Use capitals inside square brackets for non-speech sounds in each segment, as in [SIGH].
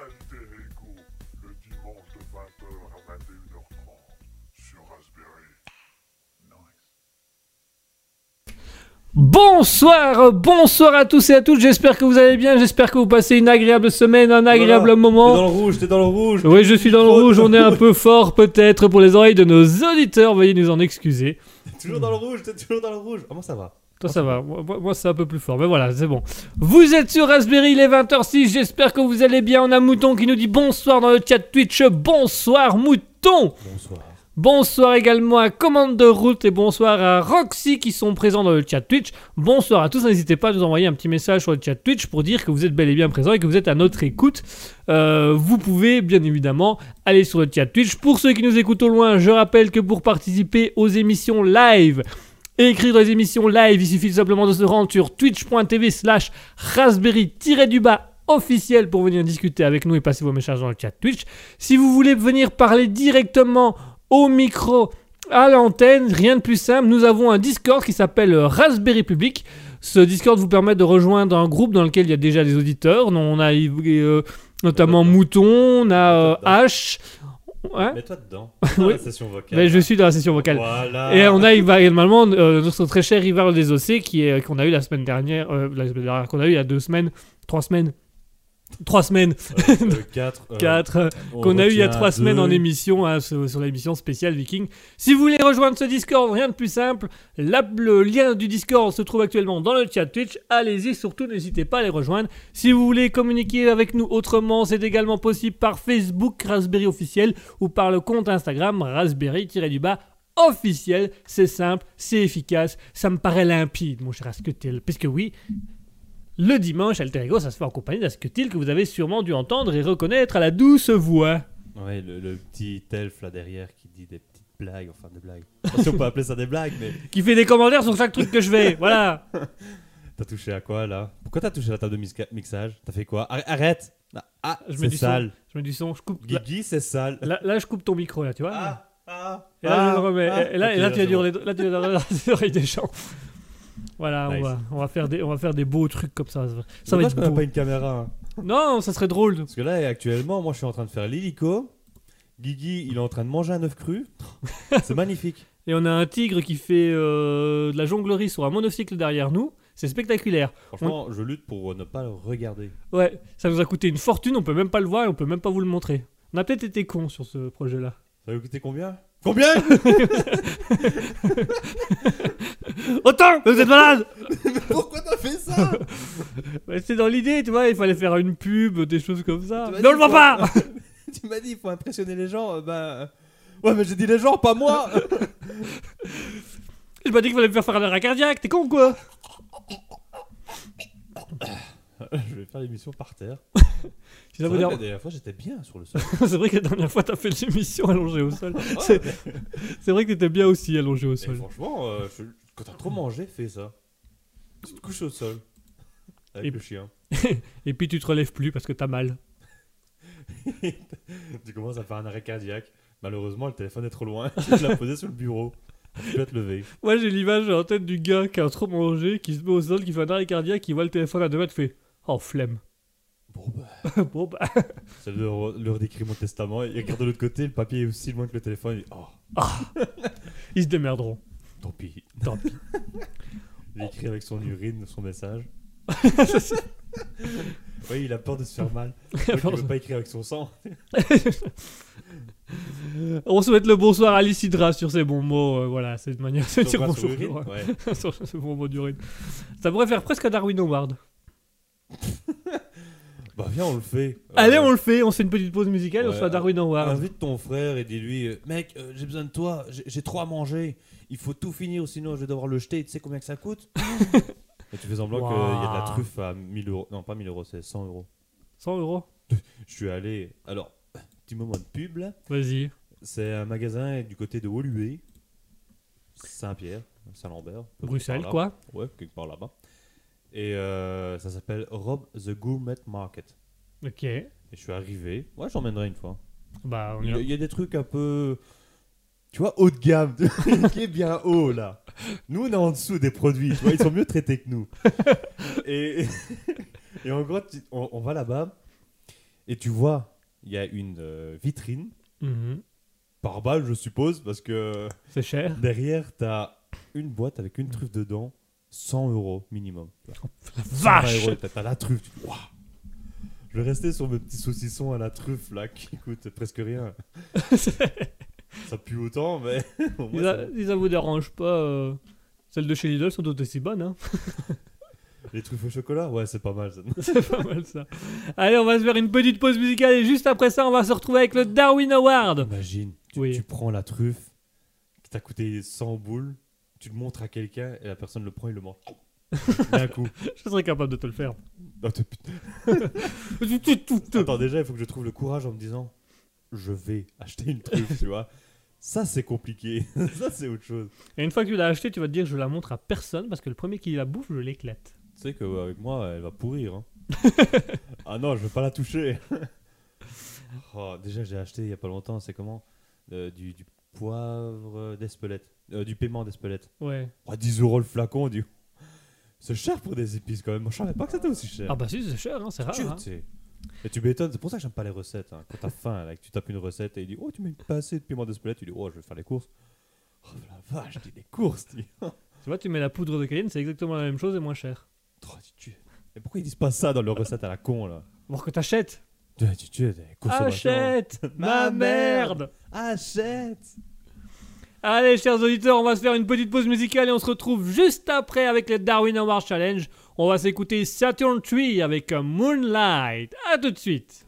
Le dimanche 20h à 21h30 sur Bonsoir, bonsoir à tous et à toutes. J'espère que vous allez bien. J'espère que vous passez une agréable semaine, un agréable moment. T'es dans le rouge, t'es dans le rouge. Oui, je suis dans le rouge. On est un peu fort, peut-être, pour les oreilles de nos auditeurs. Veuillez nous en excuser. T'es toujours dans le rouge, t'es toujours dans le rouge. Comment ça va? Toi ça va, moi, c'est un peu plus fort, mais voilà, c'est bon. Vous êtes sur Raspberry, il est 20h06, j'espère que vous allez bien. On a Mouton qui nous dit bonsoir dans le chat Twitch, bonsoir Mouton Bonsoir. Bonsoir également à Commande de Route et bonsoir à Roxy qui sont présents dans le chat Twitch. Bonsoir à tous, n'hésitez pas à nous envoyer un petit message sur le chat Twitch pour dire que vous êtes bel et bien présents et que vous êtes à notre écoute. Euh, vous pouvez bien évidemment aller sur le chat Twitch. Pour ceux qui nous écoutent au loin, je rappelle que pour participer aux émissions live, et écrire dans les émissions live, il suffit simplement de se rendre sur twitch.tv slash raspberry-du-bas officiel pour venir discuter avec nous et passer vos messages dans le chat Twitch. Si vous voulez venir parler directement au micro, à l'antenne, rien de plus simple, nous avons un Discord qui s'appelle Raspberry Public. Ce Discord vous permet de rejoindre un groupe dans lequel il y a déjà des auditeurs. On a euh, notamment Mouton, on a euh, H. Ouais. Mets-toi dedans. Oui. [LAUGHS] Dans la session vocale. Mais je suis dans la session vocale. Voilà. Et on a également euh, notre très cher Ivar Desocé qui est qu'on a eu la semaine dernière, euh, la semaine dernière, qu'on a eu il y a deux semaines, trois semaines, trois semaines, 4. quatre, euh, qu'on a eu il y a trois semaines en émission hein, sur, sur l'émission spéciale Viking. Si vous voulez rejoindre ce Discord, rien de plus simple. La- le lien du Discord se trouve actuellement dans le chat Twitch. Allez-y, surtout n'hésitez pas à les rejoindre. Si vous voulez communiquer avec nous autrement, c'est également possible par Facebook Raspberry officiel ou par le compte Instagram Raspberry-du-bas officiel. C'est simple, c'est efficace, ça me paraît limpide, mon cher Asketil. Puisque oui, le dimanche, Alter Ego, ça se fait en compagnie d'Asketil que vous avez sûrement dû entendre et reconnaître à la douce voix. Ouais, le, le petit elfe là derrière qui dit des petites blagues, enfin des blagues. Je si on peut appeler ça des blagues, mais. [LAUGHS] Qui fait des commentaires sur chaque truc que je fais. [LAUGHS] Voilà. T'as touché à quoi là? Pourquoi t'as touché à la table de mixage? T'as fait quoi? Arr- Arrête Ah, Ah, Je mets c'est du son. sale. Je mets du son, je coupe. Là, Guigui, c'est sale. là, là, je coupe ton micro, là, tu vois. Ah, ah, et là, je ah, le remets. ah. et là, et Ok, là, tu dire bon. les, là, tu vas dans les oreilles des gens. Voilà, on, va, on, va faire des, on va faire des beaux trucs comme ça. Ça va être qu'on a beau. pas une caméra. hein. Non, ça serait drôle. Parce que là, actuellement, moi je suis en train de faire l'hélico. Guigui, il est en train de manger un œuf cru. [LAUGHS] C'est magnifique. Et on a un tigre qui fait euh, de la jonglerie sur un monocycle derrière nous. C'est spectaculaire. Franchement, je lutte pour ne pas le regarder. Ouais, ça nous a coûté une fortune, on peut même pas le voir et on peut même pas vous le montrer. On a peut-être été cons sur ce projet-là. Ça vous coûter combien? Combien? [LAUGHS] Autant Vous êtes malade [LAUGHS] Pourquoi t'as fait ça? Ouais, C'est dans l'idée, tu vois, il fallait faire une pub, des choses comme ça. Tu m'as Mais on dit le voit pas [LAUGHS] Tu m'as dit, il faut impressionner les gens. euh, bah. Ouais, mais j'ai dit les gens, pas moi [LAUGHS] Je m'as dit qu'il fallait me faire faire un arrêt cardiaque, t'es con quoi [COUGHS] Je vais faire l'émission par terre. Si ça C'est vrai que dérange- la dernière fois, j'étais bien sur le sol. C'est vrai que la dernière fois t'as fait l'émission allongée au sol. Ouais, C'est- mais- C'est vrai que t'étais bien aussi allongé au mais sol. franchement, euh, je- quand t'as trop mangé, fais ça. Tu te couches au sol. Avec Et- le chien. [LAUGHS] Et puis tu te relèves plus parce que t'as mal. [LAUGHS] tu commences à faire un arrêt cardiaque. Malheureusement, le téléphone est trop loin. [LAUGHS] tu l'as posé sur le bureau. Tu peux te lever. Moi j'ai l'image en tête du gars qui a trop mangé, qui se met au sol, qui fait un arrêt cardiaque, qui voit le téléphone à deux mètres, fait Oh flemme. Bon, bah. bon bah. C'est l'heure l'heure d'écrire mon testament. Il regarde de l'autre côté, le papier est aussi loin que le téléphone. Il dit, oh, Ils se démerderont. Tant pis. Tant pis. [LAUGHS] Il écrit avec son urine son message. [LAUGHS] oui, il a peur de se faire mal. Il ne veut pas écrire avec son sang. [LAUGHS] On souhaite le bonsoir à Lycidra sur ces bons mots. euh, voilà, c'est une manière de dire bonjour. ouais. sur ce bon mot d'urine. Ça pourrait faire presque un Darwin Award. Bah viens, on le fait. Allez, Euh, on le fait, on fait une petite pause musicale on se fait Darwin Award. Invite ton frère et dis-lui euh, Mec, euh, j'ai besoin de toi, j'ai trop à manger. Il faut tout finir, sinon je vais devoir le jeter. Tu sais combien que ça coûte [LAUGHS] Et tu fais semblant qu'il y a de la truffe à 1000 euros. Non, pas 1000 euros, c'est 100 euros. 100 euros [LAUGHS] Je suis allé. Alors, petit moment de pub là. Vas-y. C'est un magasin du côté de Woluwe, Saint-Pierre, Saint-Lambert. Bruxelles, quoi. Ouais, quelque part là-bas. Et euh, ça s'appelle Rob the Gourmet Market. Ok. Et je suis arrivé. Ouais, j'emmènerai une fois. Bah, on Il y a, il y a des trucs un peu. Tu vois, haut de gamme, [LAUGHS] qui est bien haut là. Nous, on est en dessous des produits, tu vois, ils sont mieux traités que nous. [LAUGHS] Et, [LAUGHS] et en gros, tu- on, on va là-bas et tu vois, il y a une euh, vitrine Mhm. par balle, je suppose, parce que C'est cher. derrière, tu as une boîte avec une truffe dedans. 100 euros minimum. La 120 vache euros, la truffe. tu. Je vais rester sur mes petits saucissons à la truffe là qui coûtent presque rien. [LAUGHS] Ça pue autant, mais [LAUGHS] au moins, si, ça, ça- si ça vous dérange pas, euh, celles de chez Lidl sont toutes aussi bonnes. Hein. [LAUGHS] les truffes au chocolat, ouais, c'est pas mal. ça. C'est pas mal ça. Allez, on va se faire une petite pause musicale et juste après ça, on va se retrouver avec le Darwin Award. Imagine, tu, Oui. tu prends la truffe qui t'a coûté 100 boules, tu le montres à quelqu'un et la personne le prend, il le mange. [LAUGHS] D'un coup. Je serais capable de te le faire. Oh, t'es putain. Attends, déjà, il faut que je trouve le courage en me disant je vais acheter une truffe, tu vois. Ça, c'est compliqué. [LAUGHS] ça, c'est autre chose. Et une fois que tu l'as acheté, tu vas te dire je la montre à personne parce que le premier qui la bouffe, je l'éclate. Tu sais qu'avec moi, elle va pourrir. hein. [LAUGHS] ah non, je veux pas la toucher. Oh, déjà, j'ai acheté il y a pas longtemps, c'est comment? Euh, du, du poivre d'Espelette. Euh, du paiement d'Espelette. Ouais. Oh, 10 euros le flacon, du C'est cher pour des épices quand même. Moi, je savais pas que c'était aussi cher. Ah bah si, c'est cher, hein, c'est rare. Tu hein. Et tu m'étonnes, c'est pour ça que j'aime pas les recettes. hein. Quand t'as faim, là, que tu tapes une recette et il dit Oh, tu mets une pincée de piment d'Espelette, tu dis Oh, je vais faire les courses. Oh la vache, dis des courses, dis. [LAUGHS] Tu vois, tu mets la poudre de cayenne, c'est exactement la même chose et moins cher. Oh, tu. Et pourquoi ils disent pas ça dans leurs recettes à la con là? Voir que t'achètes. Achète Ma merde Achète Allez, chers auditeurs, on va se faire une petite pause musicale et on se retrouve juste après avec le Darwin Award Challenge. On va s'écouter Saturn Tree avec Moonlight. À tout de suite.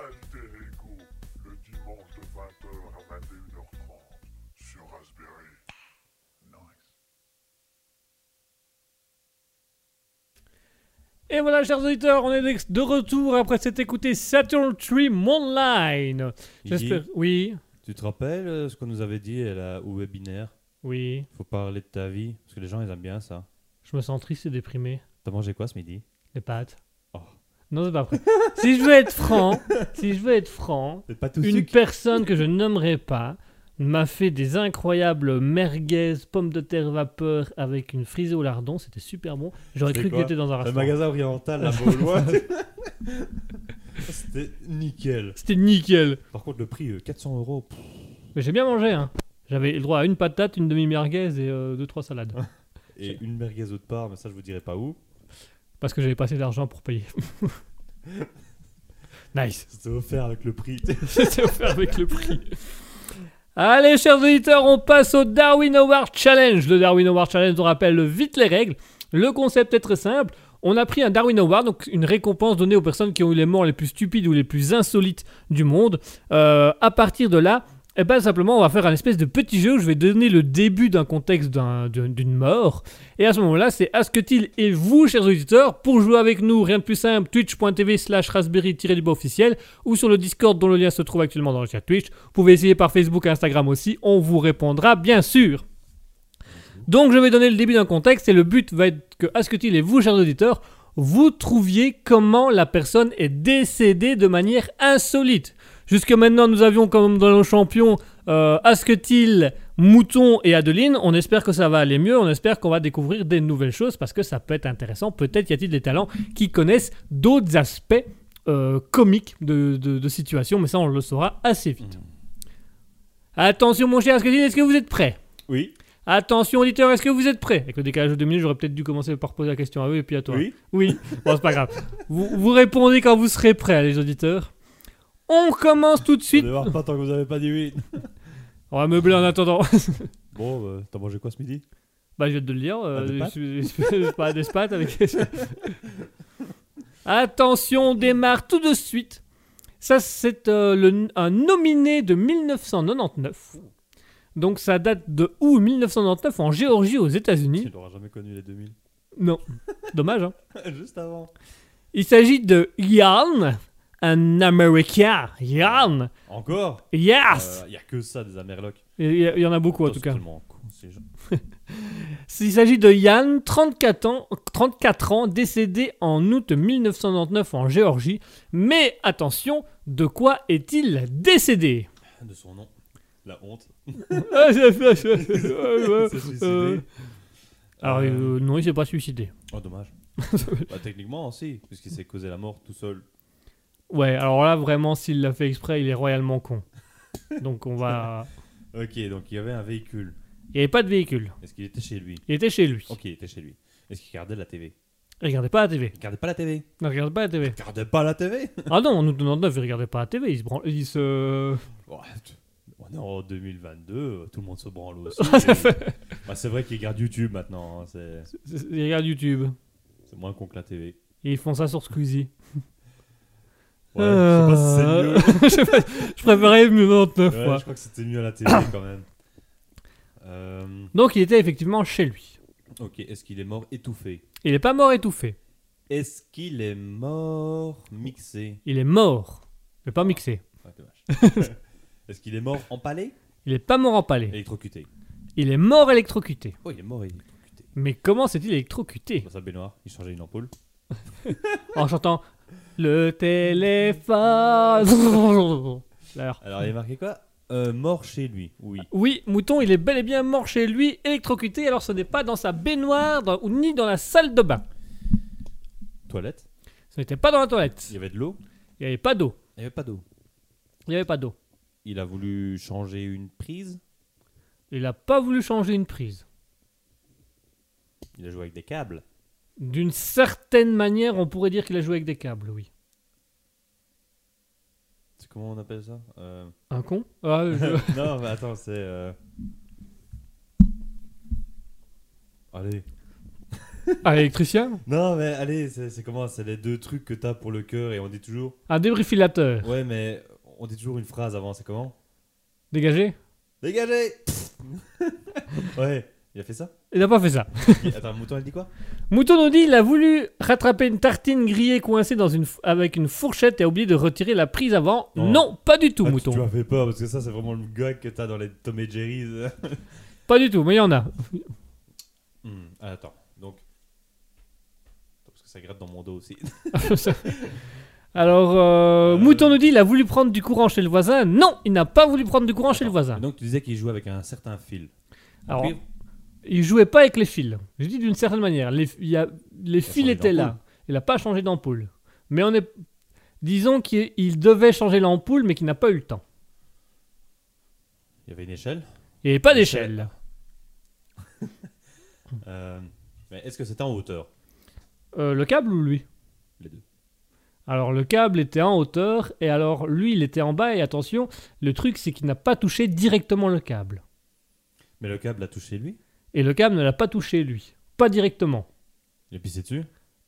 20h à 21h30 sur Raspberry. Nice. Et voilà, chers auditeurs, on est de retour après s'être écouté Saturn Stream Online. J'espère. Oui, Tu te rappelles euh, ce qu'on nous avait dit à la- au webinaire? Oui. Faut parler de ta vie, parce que les gens ils aiment bien ça. Je me sens triste et déprimé. T'as mangé quoi ce midi? Les pâtes. Non, c'est pas vrai. si je veux être franc, si je veux être franc, C'est pas tout une personne que je nommerai pas m'a fait des incroyables merguez pommes de terre vapeur avec une frisée au lardon. C'était super bon. J'aurais cru que j'étais dans un Le restaurant. magasin oriental là-bas au loin. [LAUGHS] C'était nickel. C'était nickel. Par contre, le prix euh, 400 euros. pff, Mais j'ai bien mangé. Hein. J'avais le droit à une patate, une demi-merguez et euh, deux trois salades. Et une merguez autre part, mais ça je vous dirai pas où. Parce que j'avais pas assez d'argent pour payer. [LAUGHS] nice. C'était offert avec le prix. [LAUGHS] C'était offert avec le prix. Allez, chers auditeurs, on passe au Darwin Award Challenge. Le Darwin Award Challenge, on rappelle vite les règles. Le concept est très simple. On a pris un Darwin Award, donc une récompense donnée aux personnes qui ont eu les morts les plus stupides ou les plus insolites du monde. Euh, à partir de là, eh ben, simplement, on va faire un espèce de petit jeu où je vais donner le début d'un contexte d'un- d'un- d'une mort. Et à ce moment-là, c'est Asketil et vous, chers auditeurs, pour jouer avec nous, rien de plus simple, twitch.tv slash raspberry-du-bas officiel ou sur le Discord dont le lien se trouve actuellement dans le chat Twitch. Vous pouvez essayer par Facebook et Instagram aussi, on vous répondra bien sûr. Donc je vais donner le début d'un contexte et le but va être que Asketil et vous, chers auditeurs, vous trouviez comment la personne est décédée de manière insolite. Jusque maintenant, nous avions comme dans nos champions euh, Asketil, Mouton et Adeline. On espère que ça va aller mieux. On espère qu'on va découvrir des nouvelles choses parce que ça peut être intéressant. Peut-être y a-t-il des talents qui connaissent d'autres aspects euh, comiques de, de, de situations, mais ça, on le saura assez vite. Attention, mon cher Asketil, est-ce que vous êtes prêt Oui. Attention, auditeur, est-ce que vous êtes prêts? Avec le décalage de deux minutes, j'aurais peut-être dû commencer par poser la question à eux et puis à toi. Oui. Oui, bon, c'est pas grave. Vous, vous répondez quand vous serez prêts, les auditeurs. On commence tout de suite. ne voir pas tant que vous avez pas dit oui. On va meubler en attendant. [LAUGHS] Bon, euh, t'as mangé quoi ce midi? Bah, je viens de le dire. euh, Ah, des je- pas des pâtes avec. [LAUGHS] Attention, on démarre tout de suite. Ça, c'est euh, un nominé de 1999. Donc, ça date de août 1999 en Géorgie, aux Tu États-Unis. n'auras jamais connu les 2000. Non, dommage, hein. [LAUGHS] Juste avant. Il s'agit de Yann, un Américain. Yann, Encore? Yes Il y a que ça des Amerlocs. Il y, en a beaucoup en tout cas. tellement con, ces gens. [LAUGHS] Il s'agit de Yann, 34 ans, 34 ans, décédé en août 1999 en Géorgie. Mais attention, de quoi est-il décédé? De son nom. La honte. [LAUGHS] [LAUGHS] Ah. Euh, Alors, Euh, euh, non, il s'est pas suicidé. Oh, dommage. bah, techniquement, si, puisqu'il s'est causé la mort tout seul. Ouais, alors là, vraiment, s'il l'a fait exprès, il est royalement con. Donc, on va. [LAUGHS] Ok, donc il y avait un véhicule. Il n'y avait pas de véhicule. Est-ce qu'il était chez lui? Il était chez lui. Ok, il était chez lui. Est-ce qu'il regardait la TV Il regardait pas la TV. Il regardait pas la TV Il regardait pas la TV. Il regardait pas la TV Ah non, en août 99, il regardait pas la TV. Il se branle- Il se. Ouais, On est en 2022, euh, tout le monde se branle [LAUGHS] aussi. Bah, c'est vrai qu'ils regardent YouTube maintenant, hein, c'est Il regarde YouTube. c'est moins con que la TV. Et ils font ça sur Squeezie. [LAUGHS] Ouais, je sais pas si c'est mieux. [LAUGHS] je, préférais mieux 99 Ouais, fois. je crois que c'était mieux à la télé quand même. Euh, Donc il était effectivement chez lui. ok, est-ce qu'il est mort étouffé? Il est pas mort étouffé. Est-ce qu'il est mort mixé? Il est mort. Mais pas mixé. Dommage. [LAUGHS] [LAUGHS] Est-ce qu'il est mort empalé? Il est pas mort empalé. Électrocuté. Il est mort électrocuté. Oh, il est mort électrocuté. Mais comment s'est-il électrocuté? Dans sa baignoire, il changeait une ampoule. En chantant Le téléphone. [LAUGHS] Alors, il est marqué quoi? Euh, Mort chez lui, oui. Oui, Mouton, il est bel et bien mort chez lui, électrocuté. Alors ce n'est pas dans sa baignoire dans- ou ni dans la salle de bain. Toilette? Ce n'était pas dans la toilette. Il y avait de l'eau? Il n'y avait pas d'eau. Il n'y avait pas d'eau. Il n'y avait pas d'eau. Il a voulu changer une prise? Il n'a pas voulu changer une prise. Il a joué avec des câbles D'une certaine manière, on pourrait dire qu'il a joué avec des câbles, oui. C'est comment on appelle ça Euh, Un con? Ah, je- [LAUGHS] Non, mais attends, c'est. euh, Allez. [LAUGHS] Un électricien? Non, mais allez, c'est comment? C'est les deux trucs que t'as pour le cœur et on dit toujours. Un débrifilateur. Ouais, mais on dit toujours une phrase avant, c'est comment? Dégagé Dégagez [LAUGHS] Ouais, il a fait ça? Il n'a pas fait ça. Attends, Mouton, elle dit quoi? Mouton nous dit il a voulu rattraper une tartine grillée coincée dans une f- avec une fourchette et a oublié de retirer la prise avant. Non. Non, pas du tout, Ah, tu- Mouton. Tu m'as fait peur parce que ça, c'est vraiment le gag que t'as dans les Tom et Jerry's. [LAUGHS] Pas du tout, mais il y en a. Hmm, ah, attends, donc. Attends, Parce que ça gratte dans mon dos aussi. [LAUGHS] Alors, euh, Euh. Mouton nous dit il a voulu prendre du courant chez le voisin. Non, il n'a pas voulu prendre du courant chez le voisin. Donc, tu disais qu'il jouait avec un certain fil. Alors, Cuivre il jouait pas avec les fils. Je dis d'une certaine manière. Les, il y a, les a fils étaient là. Il n'a pas changé d'ampoule. Mais on est. Disons qu'il il devait changer l'ampoule, mais qu'il n'a pas eu le temps. Il y avait une échelle? Il n'y avait pas d'échelle. [LAUGHS] Euh, mais est-ce que c'était en hauteur? Euh, le câble ou lui? Les deux. Alors le câble était en hauteur et alors lui il était en bas et attention, le truc c'est qu'il n'a pas touché directement le câble. Mais le câble a touché lui? Et le câble ne l'a pas touché lui. Pas directement. Il a pissé dessus?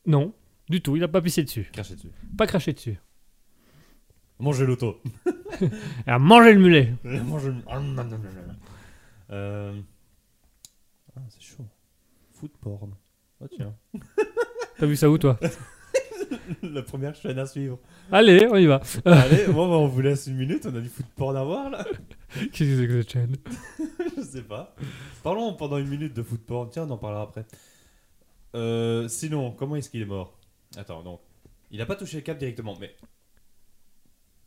Non, du tout, il n'a pas pissé dessus. Craché dessus. Pas craché dessus. Manger l'auto. [LAUGHS] Il a mangé le mulet. [LAUGHS] Manger le. Ah, non, non, non, non. Euh... Ah, c'est chaud. Food porn. Oh tiens. T'as vu ça où toi? [LAUGHS] [LAUGHS] La première chaîne à suivre. Allez, on y va. Allez, [LAUGHS] bon, bah, on vous laisse une minute. On a du food porn à voir là. [LAUGHS] Qu'est-ce que c'est que cette chaîne? Je sais pas. Parlons pendant une minute de food porn. Tiens, on en parlera après. Euh, sinon, comment est-ce qu'il est mort? Attends, donc. Il a pas touché le câble directement, mais.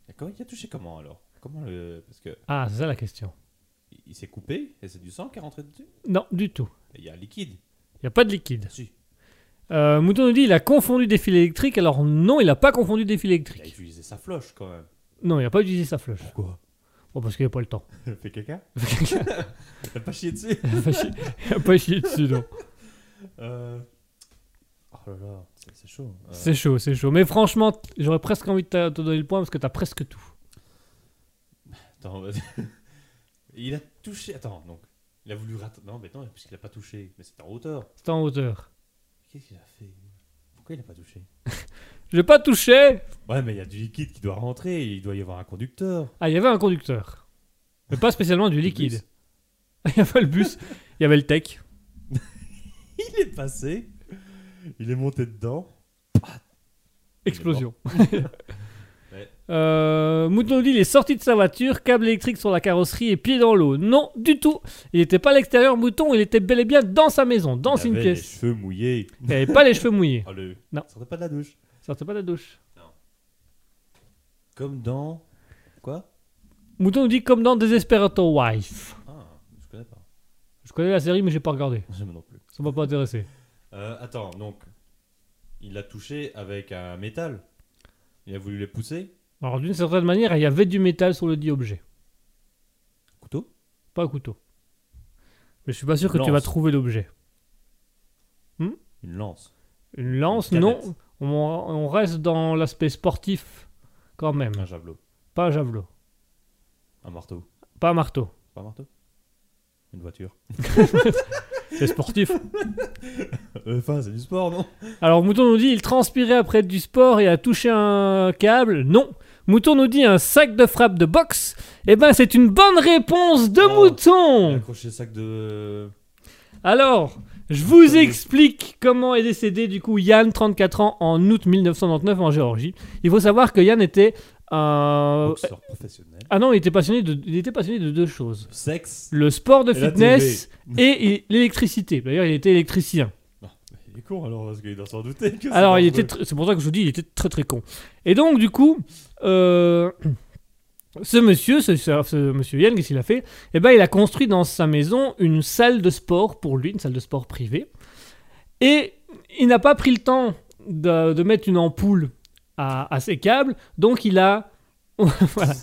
D'accord, il a touché comment alors? Comment le. Parce que. Ah, c'est ça la question. il- Il s'est coupé et c'est du sang qui est rentré dessus? Non, du tout. Il y a un liquide. Il n'y a pas de liquide. Si. Euh, Mouton nous dit il a confondu des fils électriques. Alors non, il n'a pas confondu des fils Il a électriques. utilisé sa floche quand même. Non, il n'a pas utilisé sa flèche. Pourquoi? Bon, parce qu'il n'a pas le temps. [LAUGHS] Il a fait caca? [LAUGHS] Il a pas chié dessus? Il n'a pas chié- il a pas chié dessus, non. [LAUGHS] Euh, Oh là là, c'est chaud. Euh, C'est chaud, c'est chaud. Mais franchement, j'aurais presque envie de te donner le point parce que t'as presque tout. Attends, vas-y. Il a touché. Attends, donc. Il a voulu rater. Non, mais non, puisqu'il a pas touché. Mais c'était en hauteur. C'est en hauteur. Qu'est-ce qu'il a fait Pourquoi il a pas touché? [LAUGHS] Je l'ai pas touché Ouais, mais il y a du liquide qui doit rentrer. Il doit y avoir un conducteur. Ah, il y avait un conducteur. Mais pas spécialement du [LAUGHS] liquide. [LAUGHS] Il y avait le bus, il y avait le tech. Il est passé. Il est monté dedans. Explosion. Euh, Mouton nous dit il est sorti de sa voiture, câble électrique sur la carrosserie et pied dans l'eau. Non, du tout. Il n'était pas à l'extérieur, Mouton, il était bel et bien dans sa maison, dans il une avait pièce. Les cheveux mouillés. Il n'avait pas les cheveux mouillés. [LAUGHS] Oh, le... Non. Il sortait pas de la douche. Il sortait pas de la douche. Comme dans. Quoi? Mouton nous dit comme dans Desperado Wife. Ah, je connais pas. Je connais la série, mais j'ai pas regardé. [LAUGHS] Jamais non plus. Ça m'a pas intéressé. Euh, attends, donc. Il l'a touché avec un métal. Il a voulu les pousser. Alors, d'une certaine manière, il y avait du métal sur le dit objet. Couteau? Pas un couteau. Mais je suis pas sûr que tu vas trouver l'objet. Une lance. Une lance, Une non. on reste dans l'aspect sportif quand même. Un javelot. Pas un javelot. Un marteau. Pas un marteau. Pas un marteau? Une voiture. [LAUGHS] C'est sportif. Euh, Enfin, c'est du sport, non? Alors, Mouton nous dit il transpirait après du sport et a touché un câble? Non. Mouton nous dit un sac de frappe de boxe. Eh ben, c'est une bonne réponse de Oh. Mouton. accroché le sac de. Alors, je vous explique comment est décédé du coup Yann, 34 ans, en août 1999 en Géorgie. Il faut savoir que Yann était un... Boxeur professionnel. Ah non, il était passionné de, il était passionné de deux choses. Sexe. Le sport de Et fitness et l'électricité. D'ailleurs, il était électricien. Il est con alors, parce qu'il doit s'en douter. que c'est Alors, il était, tr- c'est pour ça que je vous dis, il était très très con. Et donc, du coup, euh, ce monsieur, ce, ce- ce monsieur Yann, qu'est-ce qu'il a fait? Eh ben, il a construit dans sa maison une salle de sport pour lui, une salle de sport privée. Et il n'a pas pris le temps de, de mettre une ampoule à, à ses câbles, donc il a, [LAUGHS] voilà.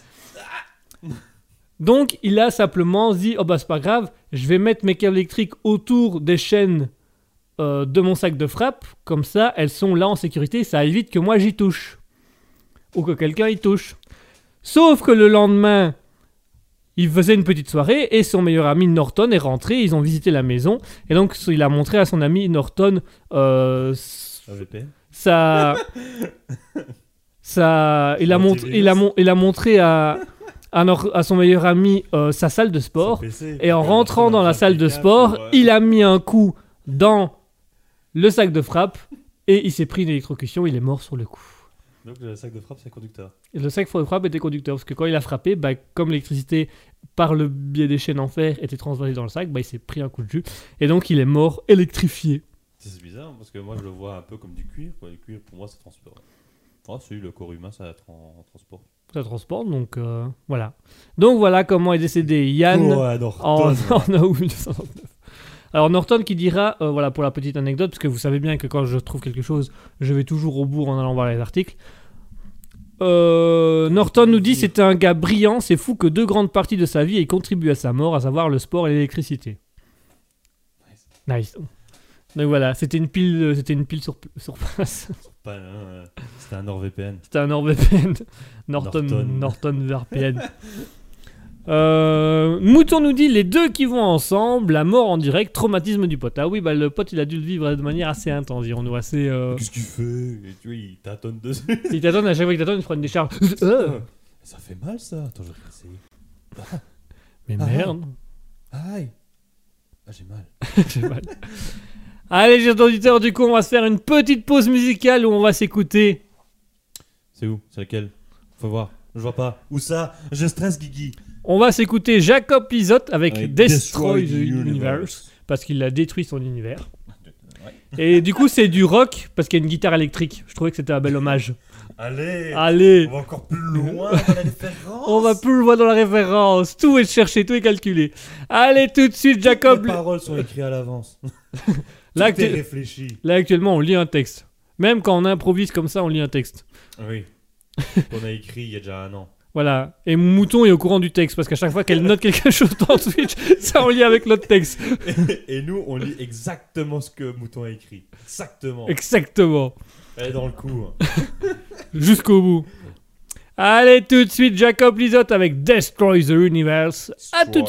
Donc, il a simplement dit, oh bah c'est pas grave, je vais mettre mes câbles électriques autour des chaînes euh, de mon sac de frappe, comme ça elles sont là en sécurité, ça évite que moi j'y touche. Ou que quelqu'un y touche. Sauf que le lendemain, il faisait une petite soirée et son meilleur ami Norton est rentré, ils ont visité la maison, et donc il a montré à son ami Norton euh, sa... [LAUGHS] sa... Il, a il, a mon- il a montré à, à, nor- à son meilleur ami euh, sa salle de sport. PC. Et en rentrant dans la salle de sport, euh, il a mis un coup dans le sac de frappe et il s'est pris une électrocution. Il est mort sur le coup. Donc le sac de frappe, c'est conducteur. Et le sac de frappe était conducteur parce que quand il a frappé, bah, comme l'électricité par le biais des chaînes en fer était transversée dans le sac, bah, il s'est pris un coup de jus et donc il est mort électrifié. C'est bizarre parce que moi je le vois un peu comme du cuir. Quoi. Le cuir pour moi ça transporte. Oh, si, le corps humain ça tran- transporte. Ça transporte donc euh, voilà. Donc voilà comment est décédé Yann. Oh, en, [LAUGHS] en août 1969. Alors Norton qui dira, euh, voilà pour la petite anecdote, parce que vous savez bien que quand je trouve quelque chose, je vais toujours au bout en allant voir les articles. Euh, Norton nous dit c'était un gars brillant, c'est fou que deux grandes parties de sa vie aient contribué à sa mort, à savoir le sport et l'électricité. Nice. Donc voilà, c'était une pile, euh, c'était une pile sur, sur place. [LAUGHS] Pas, hein, C'était un NordVPN. C'était un NordVPN. Norton, Norton. Norton VPN. [LAUGHS] Euh, Mouton nous dit les deux qui vont ensemble, la mort en direct, traumatisme du pote. Ah oui, bah le pote il a dû le vivre de manière assez intense, dirons-nous, assez. euh, Qu'est-ce Et tu vois, il tâtonne dessus. Il t'attend à chaque fois qu'il t'attend, il prend une décharge. Euh, ça fait mal ça. Attends, je vais essayer. [LAUGHS] Mais Ah. merde. Aïe. Ah, j'ai mal. [LAUGHS] J'ai mal. Allez, chers auditeurs, du coup, on va se faire une petite pause musicale où on va s'écouter. C'est où? C'est lequel? Faut voir. Je vois pas. Où ça? Je stresse, Guigui. On va s'écouter Jacob Lizotte avec, Avec Destroy, Destroy the the Universe. Universe. parce qu'il a détruit son univers. [LAUGHS] Ouais. Et du coup, c'est du rock parce qu'il y a une guitare électrique. Je trouvais que c'était un bel hommage. Allez. Allez, On va encore plus loin dans la référence. on va plus loin dans la référence. Tout est cherché, tout est calculé. Allez, tout de suite, Jacob. Les paroles sont écrites à l'avance. [LAUGHS] Là, Tout est actu- réfléchi. Là, actuellement, on lit un texte. Même quand on improvise comme ça, on lit un texte. Oui. [LAUGHS] Qu'on a écrit il y a déjà un an. Voilà. Et Mouton est au courant du texte parce qu'à chaque fois qu'elle note quelque [LAUGHS] chose dans Twitch, ça en lit avec l'autre texte. Et nous, on lit exactement ce que Mouton a écrit. Exactement. Exactement. Elle est dans le coup. hein. [LAUGHS] Jusqu'au bout. Allez, tout de suite, Jacob Lizotte avec Destroy the Universe. À tout de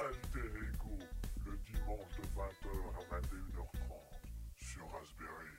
Alter Ego, le dimanche de 20h à 21h30 sur Raspberry.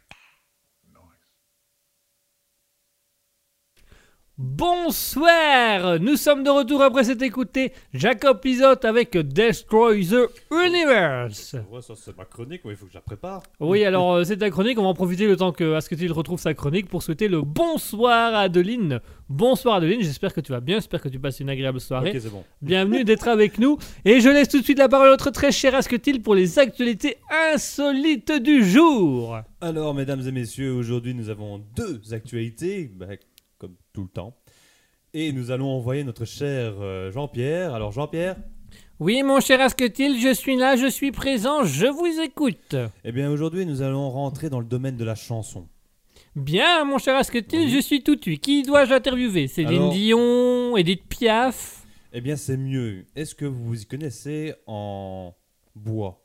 Bonsoir Nous sommes de retour après s'être écouté Jacob Lizotte avec Destroy the Universe. Ouais, ça c'est ma chronique, il faut que je la prépare. Oui, alors euh, c'est ta chronique, on va en profiter le temps que Asketil retrouve sa chronique pour souhaiter le bonsoir à Adeline. Bonsoir Adeline, j'espère que tu vas bien, j'espère que tu passes une agréable soirée. Ok, c'est bon. Bienvenue [LAUGHS] d'être avec nous. Et je laisse tout de suite la parole à notre très cher Asketil pour les actualités insolites du jour. Alors, mesdames et messieurs, aujourd'hui nous avons deux actualités, bah, comme tout le temps. Et nous allons envoyer notre cher euh, Jean-Pierre. Alors, Jean-Pierre, Oui, mon cher Asketil, je suis là, je suis présent, je vous écoute. eh bien aujourd'hui nous allons rentrer dans le domaine de la chanson. Bien, mon cher Asketil, Oui. je suis tout oui. Qui dois-je interviewer? Céline Alors- Dion, Edith Piaf? Eh bien, c'est mieux. Est-ce que vous vous y connaissez en bois?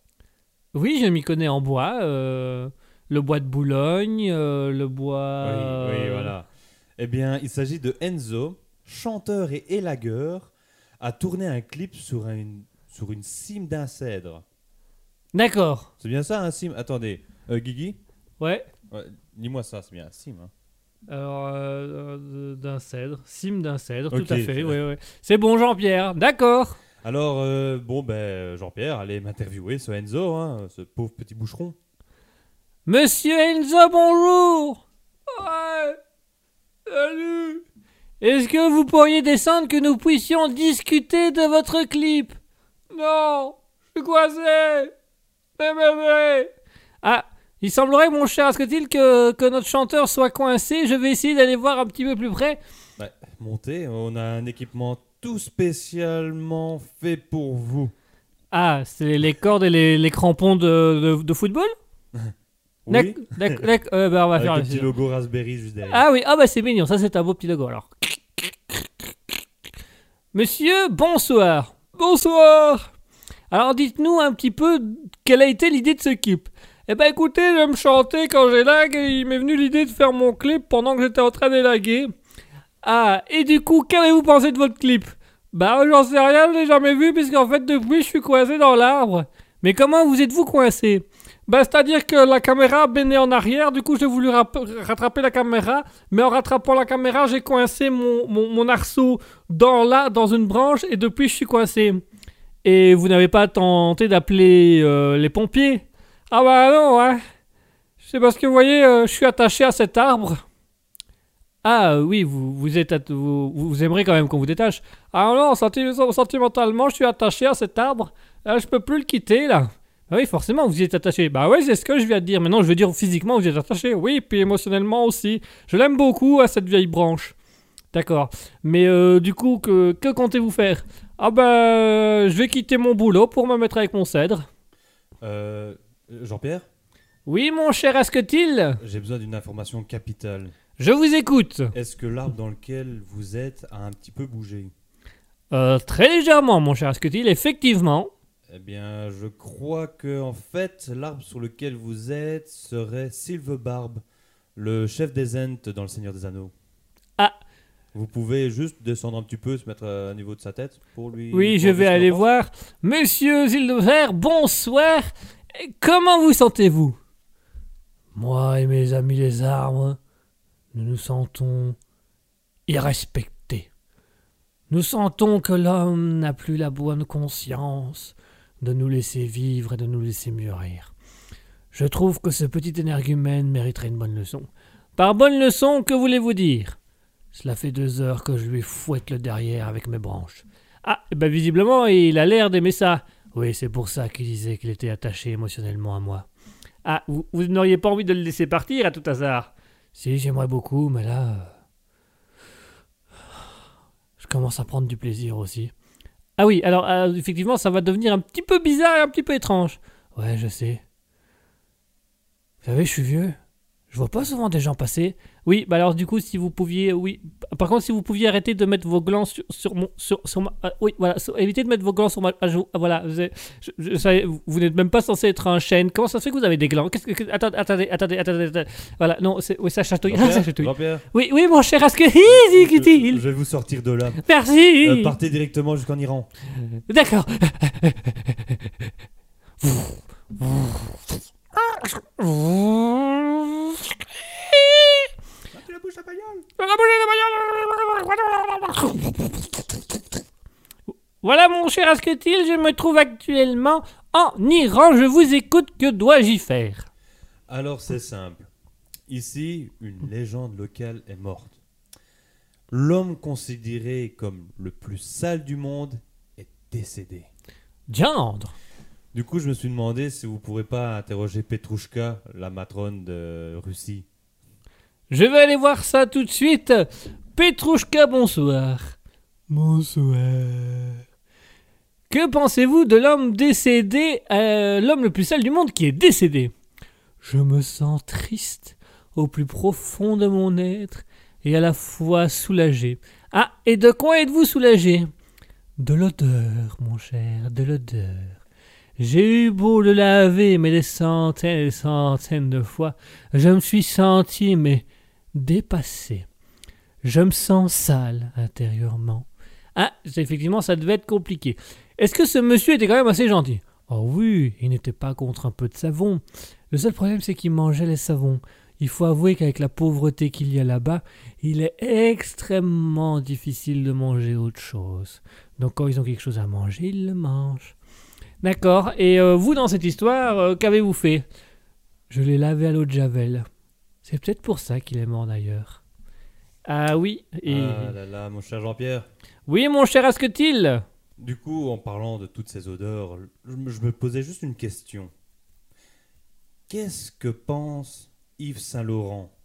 Oui, je m'y connais en bois. euh, le bois de Boulogne, euh, le bois... Oui, oui, voilà. Eh bien, il s'agit de Enzo, chanteur et élagueur, a tourné un clip sur une, sur une cime d'un cèdre. D'accord. C'est bien ça, un cime? Attendez, euh, Guigui? Ouais. Ouais, Dis-moi ça, c'est bien un cime. hein. Alors, euh, euh, d'un cèdre, cime d'un cèdre, tout à fait, ouais, ouais. C'est bon, Jean-Pierre, d'accord. Alors, euh, bon, ben, Jean-Pierre, allez m'interviewer ce Enzo, hein, ce pauvre petit boucheron. Monsieur Enzo, bonjour Ouais Salut Est-ce que vous pourriez descendre que nous puissions discuter de votre clip? Non Je suis coincé. Ah il semblerait, mon cher Asketil, que, que notre chanteur soit coincé. Je vais essayer d'aller voir un petit peu plus près. Ouais, montez, on a un équipement tout spécialement fait pour vous. Ah, c'est les cordes et les, les crampons de, de, de football? Oui, D'ac- d'ac- d'ac- euh, bah, on va avec faire le petit logo Raspberry juste derrière. Ah oui, ah bah c'est mignon, ça c'est un beau petit logo alors. Monsieur, bonsoir. Bonsoir. Alors dites-nous un petit peu quelle a été l'idée de ce clip. Eh ben écoutez, j'aime chanter quand j'élague et il m'est venu l'idée de faire mon clip pendant que j'étais en train d'élaguer. Ah, et du coup, qu'avez-vous pensé de votre clip? Bah j'en sais rien, je l'ai jamais vu puisqu'en fait depuis je suis coincé dans l'arbre. Mais comment vous êtes-vous coincé? Bah, c'est-à-dire que la caméra baignait en arrière, du coup j'ai voulu rap- rattraper la caméra, mais en rattrapant la caméra, j'ai coincé mon, arceau dans là, dans une branche, et depuis je suis coincé. Et vous n'avez pas tenté d'appeler euh, les pompiers? Ah bah non, ouais. C'est parce que vous voyez, euh, je suis attaché à cet arbre. Ah euh, oui, vous, vous, êtes vous, vous aimerez quand même qu'on vous détache. Ah non, senti- sentimentalement, je suis attaché à cet arbre. Ah, je peux plus le quitter là. Ah oui, forcément, vous y êtes attaché. Bah oui, c'est ce que je viens de dire. Maintenant, je veux dire physiquement, vous y êtes attaché. Oui, puis émotionnellement aussi. Je l'aime beaucoup à cette vieille branche. D'accord. Mais euh, du coup, que, que comptez-vous faire? Ah bah, je vais quitter mon boulot pour me mettre avec mon cèdre. Euh, Jean-Pierre, Oui, mon cher Asketil, j'ai besoin d'une information capitale. je vous écoute. Est-ce que l'arbre dans lequel vous êtes a un petit peu bougé? Euh, très légèrement, mon cher Asketil, effectivement. Eh bien, je crois que en fait, l'arbre sur lequel vous êtes serait Silverbarb, le chef des Ents dans Le Seigneur des Anneaux. Ah. Vous pouvez juste descendre un petit peu, se mettre à niveau de sa tête pour lui. Oui, je vais aller voir. Monsieur Zildever, bonsoir. Comment vous sentez-vous? Moi et mes amis les arbres, nous nous sentons irrespectés. Nous sentons que l'homme n'a plus la bonne conscience de nous laisser vivre et de nous laisser mûrir. Je trouve que ce petit énergumène mériterait une bonne leçon. Par bonne leçon, que voulez-vous dire? Cela fait deux heures que je lui fouette le derrière avec mes branches. Ah, eh ben visiblement, il a l'air d'aimer ça. Oui, c'est pour ça qu'il disait qu'il était attaché émotionnellement à moi. Ah, vous, vous n'auriez pas envie de le laisser partir à tout hasard? Si, j'aimerais beaucoup, mais là... euh, Je commence à prendre du plaisir aussi. Ah oui, alors euh, effectivement, ça va devenir un petit peu bizarre et un petit peu étrange. Ouais, je sais. Vous savez, je suis vieux. Je vois pas souvent des gens passer. Oui, bah alors du coup, si vous pouviez, oui. Par contre, si vous pouviez arrêter de mettre vos glands sur, sur mon, sur, sur ma, ah, oui, voilà, sur- évitez de mettre vos glands sur ma, ah, je- ah, voilà. vous êtes- je- je- ça- vous vous n'êtes même pas censé être un chêne. Comment ça se fait que vous avez des glands? Qu'est-ce que, que- attendez, attendez, attendez, attendez, attendez. Voilà, non, c'est, oui, ça chatouille, ah, [LAUGHS] ça chatouille. Oui, oui, mon cher [LAUGHS] Aske, je, je vais vous sortir de là. Merci. Euh, partez directement jusqu'en Iran. D'accord. [LAUGHS] tu la bouges la bagnole Voilà mon cher Asketil, je me trouve actuellement en Iran. Je vous écoute, que dois-je y faire? Alors c'est simple. Ici, une légende locale est morte. L'homme considéré comme le plus sale du monde est décédé. Diandre Du coup, je me suis demandé si vous pourrez pas interroger Petrouchka, la matrone de Russie. Je vais aller voir ça tout de suite. Petrouchka, bonsoir. Bonsoir. Que pensez-vous de l'homme décédé, euh, l'homme le plus sale du monde qui est décédé? Je me sens triste au plus profond de mon être et à la fois soulagé. Ah, et de quoi êtes-vous soulagé? De l'odeur, mon cher, de l'odeur. J'ai eu beau le laver, mais des centaines et des centaines de fois, je me suis senti, mais dépassé. Je me sens sale intérieurement. Ah, effectivement, ça devait être compliqué. Est-ce que ce monsieur était quand même assez gentil? Oh oui, il n'était pas contre un peu de savon. Le seul problème, c'est qu'il mangeait les savons. Il faut avouer qu'avec la pauvreté qu'il y a là-bas, il est extrêmement difficile de manger autre chose. Donc quand ils ont quelque chose à manger, ils le mangent. D'accord. Et euh, vous, dans cette histoire, euh, qu'avez-vous fait? Je l'ai lavé à l'eau de Javel. C'est peut-être pour ça qu'il est mort d'ailleurs. Ah oui. Et... Ah là là, mon cher Jean-Pierre. Oui, mon cher Asketil Du coup, en parlant de toutes ces odeurs, je me, posais juste une question. Qu'est-ce que pense Yves Saint-Laurent?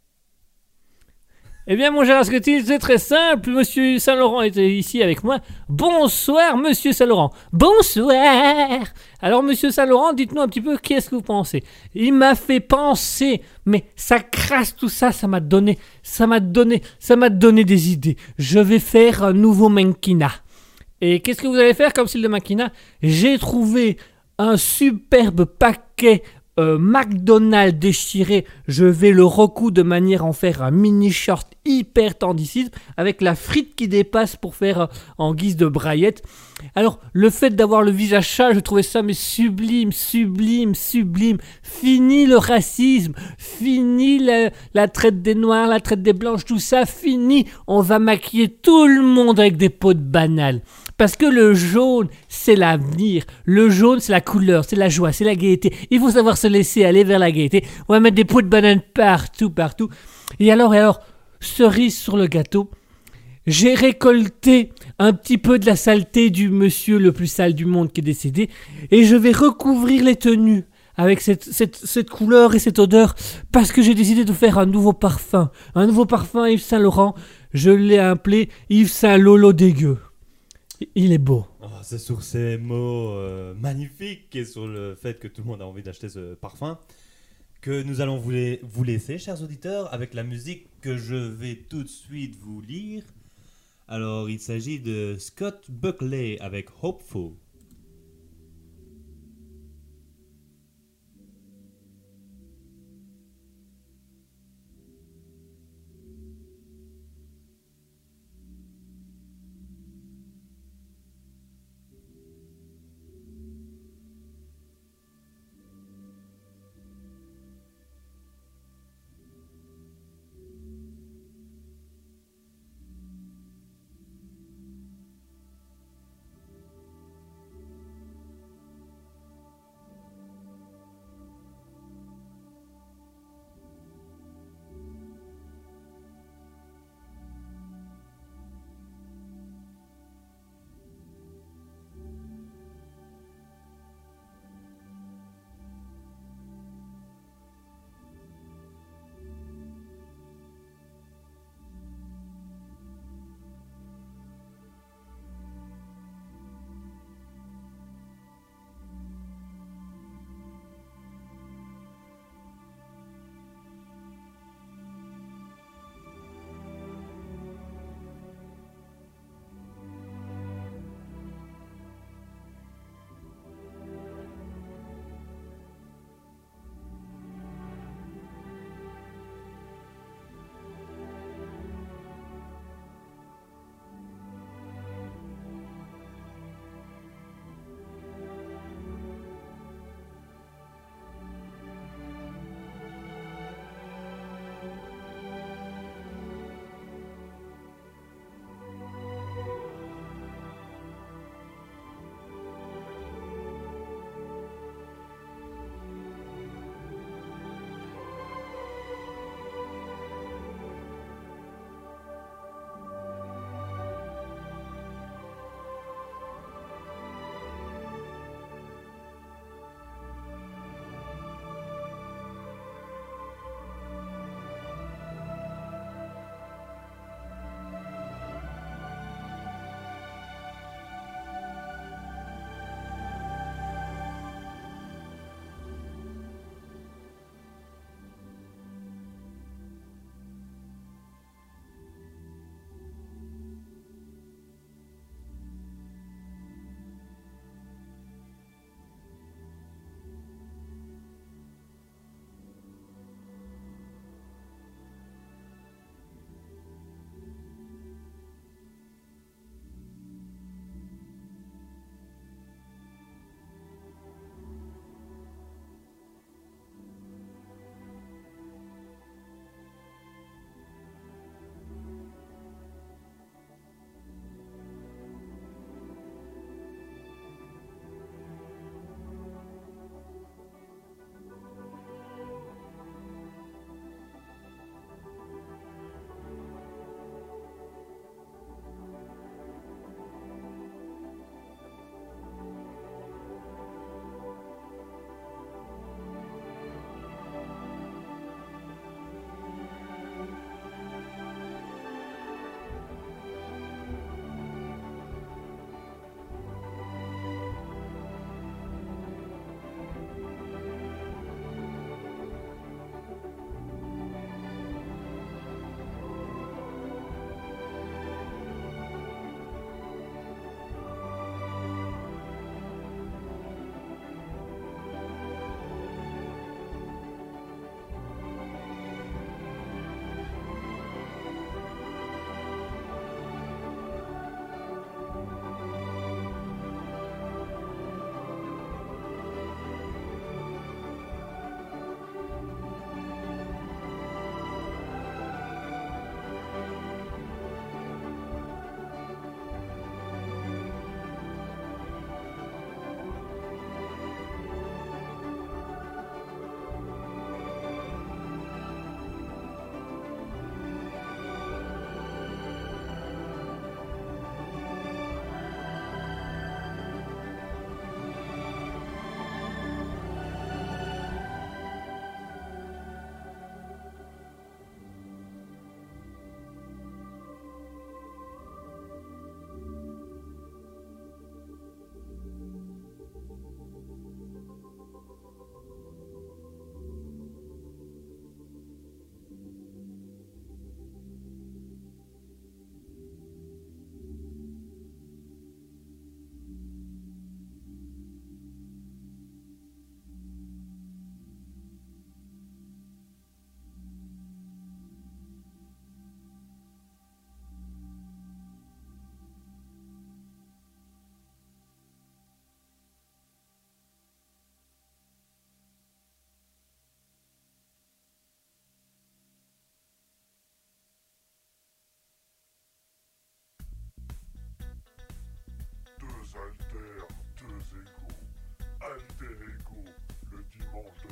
Eh bien, mon cher Asketil, c'est très simple. Monsieur Saint-Laurent était ici avec moi. Bonsoir, monsieur Saint-Laurent. Bonsoir. Alors, monsieur Saint-Laurent, dites-nous un petit peu qu'est-ce que vous pensez? Il m'a fait penser, mais ça crasse tout ça, ça m'a donné, ça m'a donné, ça m'a donné des idées. Je vais faire un nouveau Mankina. Et qu'est-ce que vous allez faire comme style de Mankina J'ai trouvé un superbe paquet euh, McDonald's déchiré, je vais le recoudre de manière à en faire un mini short hyper tendicide avec la frite qui dépasse pour faire euh, en guise de braillette. Alors, le fait d'avoir le visage sale, je trouvais ça mais sublime, sublime, sublime. Fini le racisme, fini la, traite des noirs, la traite des blanches, tout ça, fini. On va maquiller tout le monde avec des pots de banane. Parce que le jaune, c'est l'avenir. Le jaune, c'est la couleur, c'est la joie, c'est la gaieté. Il faut savoir se laisser aller vers la gaieté. On va mettre des pots de banane partout, partout. Et alors, et alors, cerise sur le gâteau. J'ai récolté un petit peu de la saleté du monsieur le plus sale du monde qui est décédé et je vais recouvrir les tenues avec cette, cette, cette couleur et cette odeur parce que j'ai décidé de faire un nouveau parfum. Un nouveau parfum Yves Saint Laurent. Je l'ai appelé Yves Saint Lolo dégueu. Il est beau. Oh, C'est sur ces mots euh, magnifiques et sur le fait que tout le monde a envie d'acheter ce parfum que nous allons vous, vous laisser, chers auditeurs, avec la musique que je vais tout de suite vous lire. Alors, il s'agit de Scott Buckley avec Hopeful.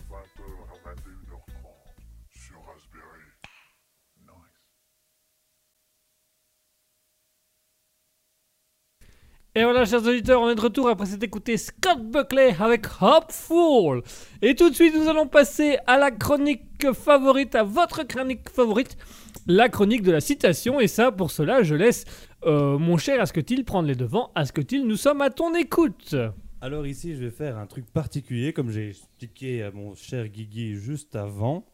20h à 21h30 sur Raspberry. Et voilà, chers auditeurs, on est de retour après s'être écouté Scott Buckley avec Hopeful. Et tout de suite, nous allons passer à la chronique favorite, à votre chronique favorite, la chronique de la citation. Et ça, pour cela, je laisse euh, mon cher Asketil prendre les devants. Asketil, nous sommes à ton écoute. Alors ici, je vais faire un truc particulier, comme j'ai expliqué à mon cher Guigui juste avant.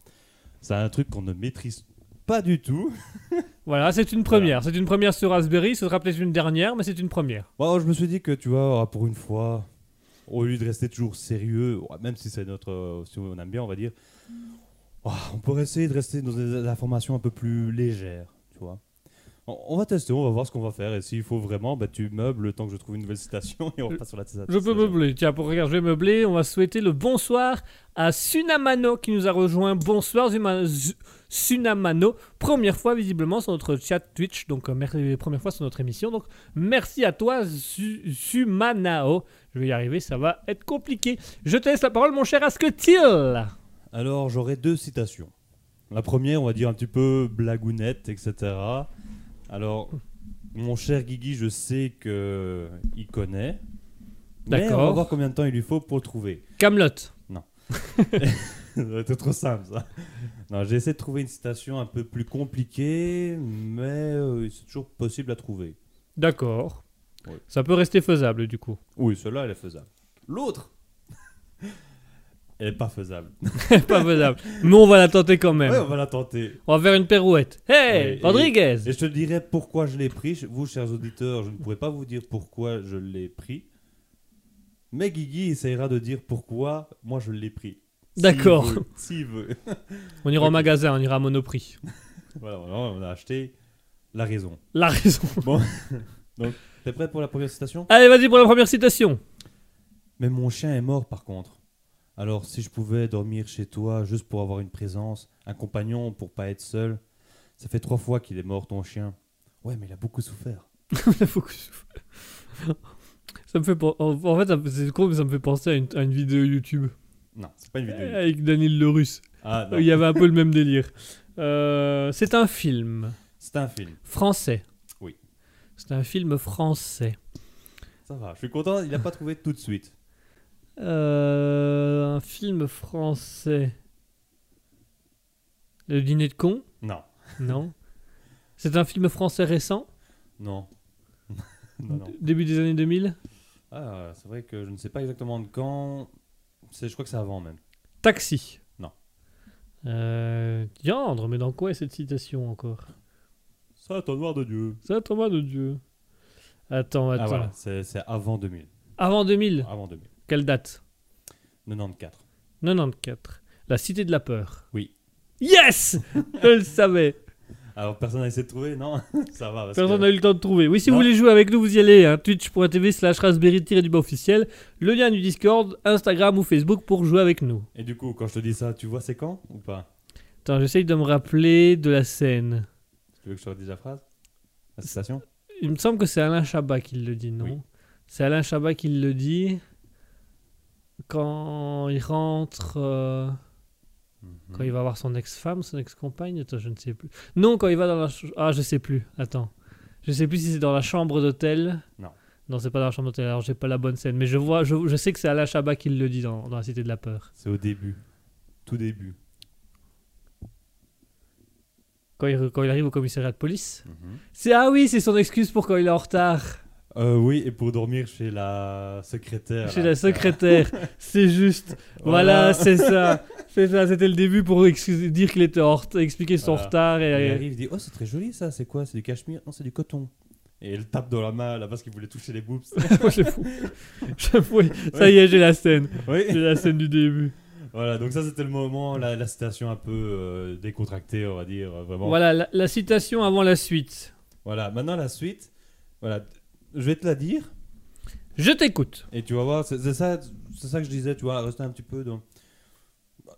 C'est un truc qu'on ne maîtrise pas du tout. [LAUGHS] Voilà, c'est une première. C'est une première sur Raspberry. Ce sera peut-être une dernière, mais c'est une première. Bon, je me suis dit que, tu vois, ah, pour une fois, au lieu de rester toujours sérieux, même si c'est notre, euh, si on aime bien, on va dire, oh, on pourrait essayer de rester dans des informations un peu plus légères, tu vois. On, va tester, on va voir ce qu'on va faire, et s'il faut vraiment, bah, tu meubles le temps que je trouve une nouvelle citation, [LAUGHS] et on passe sur la citation. Je peux meubler. Tiens, pour regarder, je vais meubler. On va souhaiter le bonsoir à Sunamano qui nous a rejoint. Bonsoir Sunamano. Première fois visiblement sur notre chat Twitch. Donc, euh, première fois sur notre émission. Donc, merci à toi Su- Sumanao. Je vais y arriver, ça va être compliqué. Je te laisse la parole, mon cher Asketil. Alors, j'aurai deux citations. La première, on va dire un petit peu blagounette, etc. Alors, mon cher Guigui, je sais que il connaît. Mais on va D'accord. voir combien de temps il lui faut pour le trouver. Camelot. C'était [LAUGHS] trop simple, ça. Non, j'ai essayé de trouver une citation un peu plus compliquée, mais euh, c'est toujours possible à trouver. D'accord. Ça peut rester faisable du coup. Oui, celle-là, elle est faisable. L'autre Elle est pas faisable. [LAUGHS] Pas faisable. Mais on va la tenter quand même. Ouais, on va la tenter. On va faire une pirouette. Hey, Ouais, Rodriguez. Et je te dirai pourquoi je l'ai pris. Vous, chers auditeurs, je ne pourrai pas vous dire pourquoi je l'ai pris. Mais Guigui essayera de dire pourquoi moi je l'ai pris. D'accord. S'il veut. On ira au magasin, on ira à Monoprix. [LAUGHS] voilà, on a acheté la raison. La raison. [LAUGHS] T'es prêt pour la première citation? Allez, vas-y pour la première citation. Mais mon chien est mort par contre. Alors si je pouvais dormir chez toi juste pour avoir une présence, un compagnon pour pas être seul. Ça fait trois fois qu'il est mort ton chien. Ouais, mais il a beaucoup souffert. Faut que je- ça me fait en fait c'est con mais ça me fait penser à une, à une vidéo YouTube Non, c'est pas une vidéo. avec Daniel le Russe Ah non, il y avait un peu le même délire Euh, c'est un film c'est un film. français Oui. c'est un film français Ça va, je suis content, il a pas trouvé tout de suite. Euh, un film français le dîner de con Non, non c'est un film français récent non. [LAUGHS] non, non. début des années 2000 Ah, c'est vrai que je ne sais pas exactement de quand. C'est, je crois que c'est avant même. Taxi Non. euh, Diandre, mais dans quoi est cette citation encore? Ça, ton noir de Dieu. Ça, Thomas de Dieu. Attends, attends. Ah voilà, c'est, c'est avant 2000. Avant 2000, Avant 2000. Quelle date? 94. 94. La Cité de la Peur. Oui. Yes Je le savais. Alors personne n'a essayé de trouver Non? [LAUGHS] Ça va. parce Personne que- n'a eu le temps de trouver. Oui, si vous voulez jouer avec nous, vous y allez. Hein, Twitch.tv slash raspberry-du-bas officiel. Le lien du Discord, Instagram ou Facebook pour jouer avec nous. Et du coup, quand je te dis ça, tu vois c'est quand ou pas? Attends, j'essaye de me rappeler de la scène. Tu veux que je te redise la phrase? La citation? Il me semble que c'est Alain Chabat qui le dit, non? Oui. C'est Alain Chabat qui le dit quand il rentre... euh, Quand il va voir son ex-femme, son ex-compagne, attends, je ne sais plus. Non, quand il va dans la... Ah, je sais plus, attends. Je sais plus si c'est dans la chambre d'hôtel. Non. Non, c'est pas dans la chambre d'hôtel, alors j'ai pas la bonne scène. Mais je vois, je, je sais que c'est Alain Chabat qui le dit dans, dans La Cité de la Peur. C'est au début. Tout début. Quand il, quand il arrive au commissariat de police. Mhm. C'est Ah oui, c'est son excuse pour quand il est en retard. Euh, oui, et pour dormir chez la secrétaire. Chez là. la secrétaire. [LAUGHS] c'est juste. Voilà, c'est ça. C'est ça, c'était le début pour dire qu'il était en expliquer son Voilà. retard. Et il arrive, il dit Oh, c'est très joli ça, c'est quoi? C'est du cachemire? Non, c'est du coton. Et il tape dans la main là parce qu'il voulait toucher les boobs. [LAUGHS] Moi, je fous. Je fous. Ça y est, j'ai la scène. oui. J'ai la scène du début. Voilà, donc ça c'était le moment, la, la citation un peu euh, décontractée, on va dire, euh, vraiment. Voilà, la, la citation avant la suite. Voilà, maintenant la suite. Voilà, je vais te la dire Je t'écoute. et tu vas voir, c'est ça, c'est ça que je disais, tu vois, rester un petit peu dans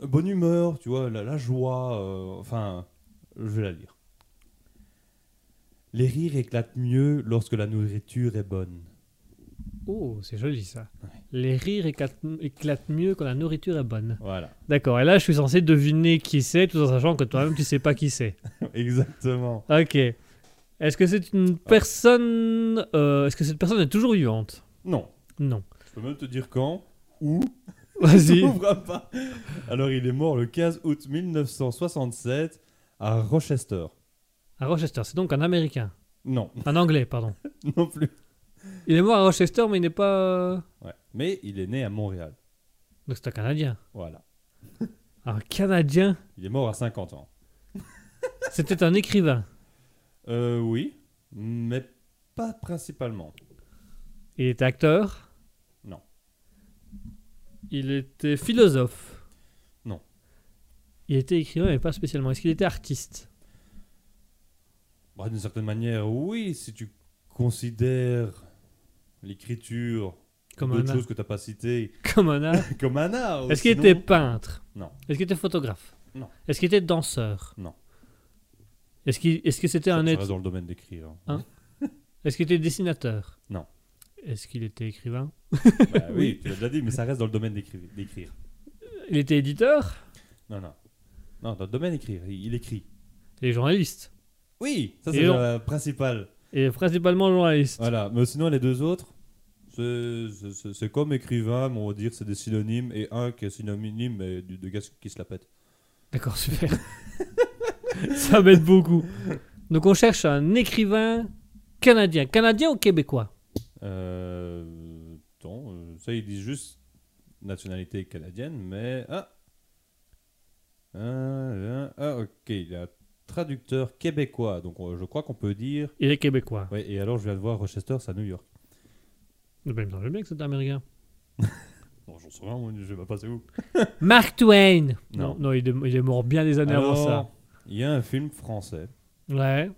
bonne humeur, tu vois, la, la joie, euh, enfin, je vais la lire. Les rires éclatent mieux lorsque la nourriture est bonne. Oh, c'est joli ça. Ouais. Les rires éclatent, éclatent mieux quand la nourriture est bonne. Voilà. D'accord, et là je suis censé deviner qui c'est tout en sachant que toi-même tu sais pas qui c'est. [LAUGHS] Exactement. Ok. Est-ce que c'est une personne. euh, Est-ce que cette personne est toujours vivante? Non. Non. Je peux même te dire quand, où. [LAUGHS] [LAUGHS] Vas-y. Pas. Alors, il est mort le 15 août 1967 à Rochester. À Rochester, c'est donc un américain? Non, Un anglais, pardon. [LAUGHS] non plus. Il est mort à Rochester, mais il n'est pas. Ouais. Mais il est né à Montréal. Donc c'est un Canadien. Voilà. Un Canadien? Il est mort à 50 ans. C'était un écrivain. Euh, oui, mais pas principalement. Il était acteur? Non. Il était philosophe? Non. Il était écrivain, mais pas spécialement. Est-ce qu'il était artiste? Bah, D'une certaine manière, oui, si tu considères l'écriture Comme d'autres choses que tu n'as pas citées [LAUGHS] Comme un art comme un art. Est-ce qu'il était peintre? Non. Est-ce qu'il était photographe? Non. Est-ce qu'il était danseur? Non. Est-ce qu'il est-ce que c'était Ça, un ça être dans le domaine d'écrire. Hein Est-ce qu'il était dessinateur? Non. Est-ce qu'il était écrivain? Bah oui, [LAUGHS] tu l'as déjà dit, mais ça reste dans le domaine d'écrire. d'écrire. Il était éditeur? Non, non. Non, dans le domaine d'écrire, il il écrit. et journaliste? Oui, ça c'est le principal. Et principalement journaliste. Voilà, mais sinon les deux autres, c'est- c'est c'est- c'est comme écrivain, mais on va dire c'est des synonymes, et un qui est synonyme mais du- de gars qui se la pète. D'accord, super. [LAUGHS] [LAUGHS] Ça m'aide beaucoup. Donc on cherche un écrivain canadien. Canadien ou québécois? Euh, attends, euh, ça ils disent juste nationalité canadienne, mais ah, ah, ah, ok, il y a traducteur québécois, donc je crois qu'on peut dire. Il est québécois. Ouais, et alors je viens de voir Rochester, c'est à New York. Mais Ben, il me semble bien que c'est américain. [LAUGHS] Non, j'en sais rien, moi, je vais pas passer où. Mark Twain Non. Non, non, il, est, il est mort bien des années avant ça. Il y a un film français. Ouais.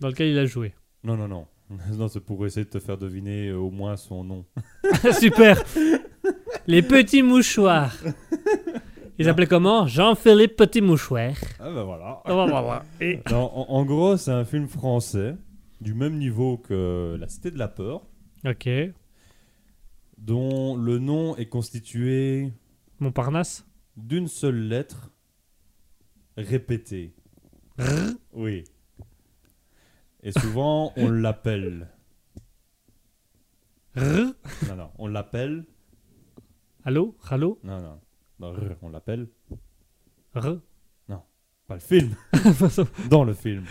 Dans lequel il a joué. Non, non, non. [LAUGHS] Non, c'est pour essayer de te faire deviner euh, au moins son nom. Super [LAUGHS] Les petits mouchoirs. Il s'appelait comment? Jean-Philippe Petit Mouchoir. Ah ben voilà. Et... [LAUGHS] Non, en, en gros, c'est un film français du même niveau que La Cité de la Peur, Ok. dont le nom est constitué Montparnasse d'une seule lettre répétée. Oui. Et souvent, on l'appelle. R Non, non, on l'appelle. Allô? Allô? Non, non. non, rr, on l'appelle. R Pas le film. [LAUGHS] Dans le film.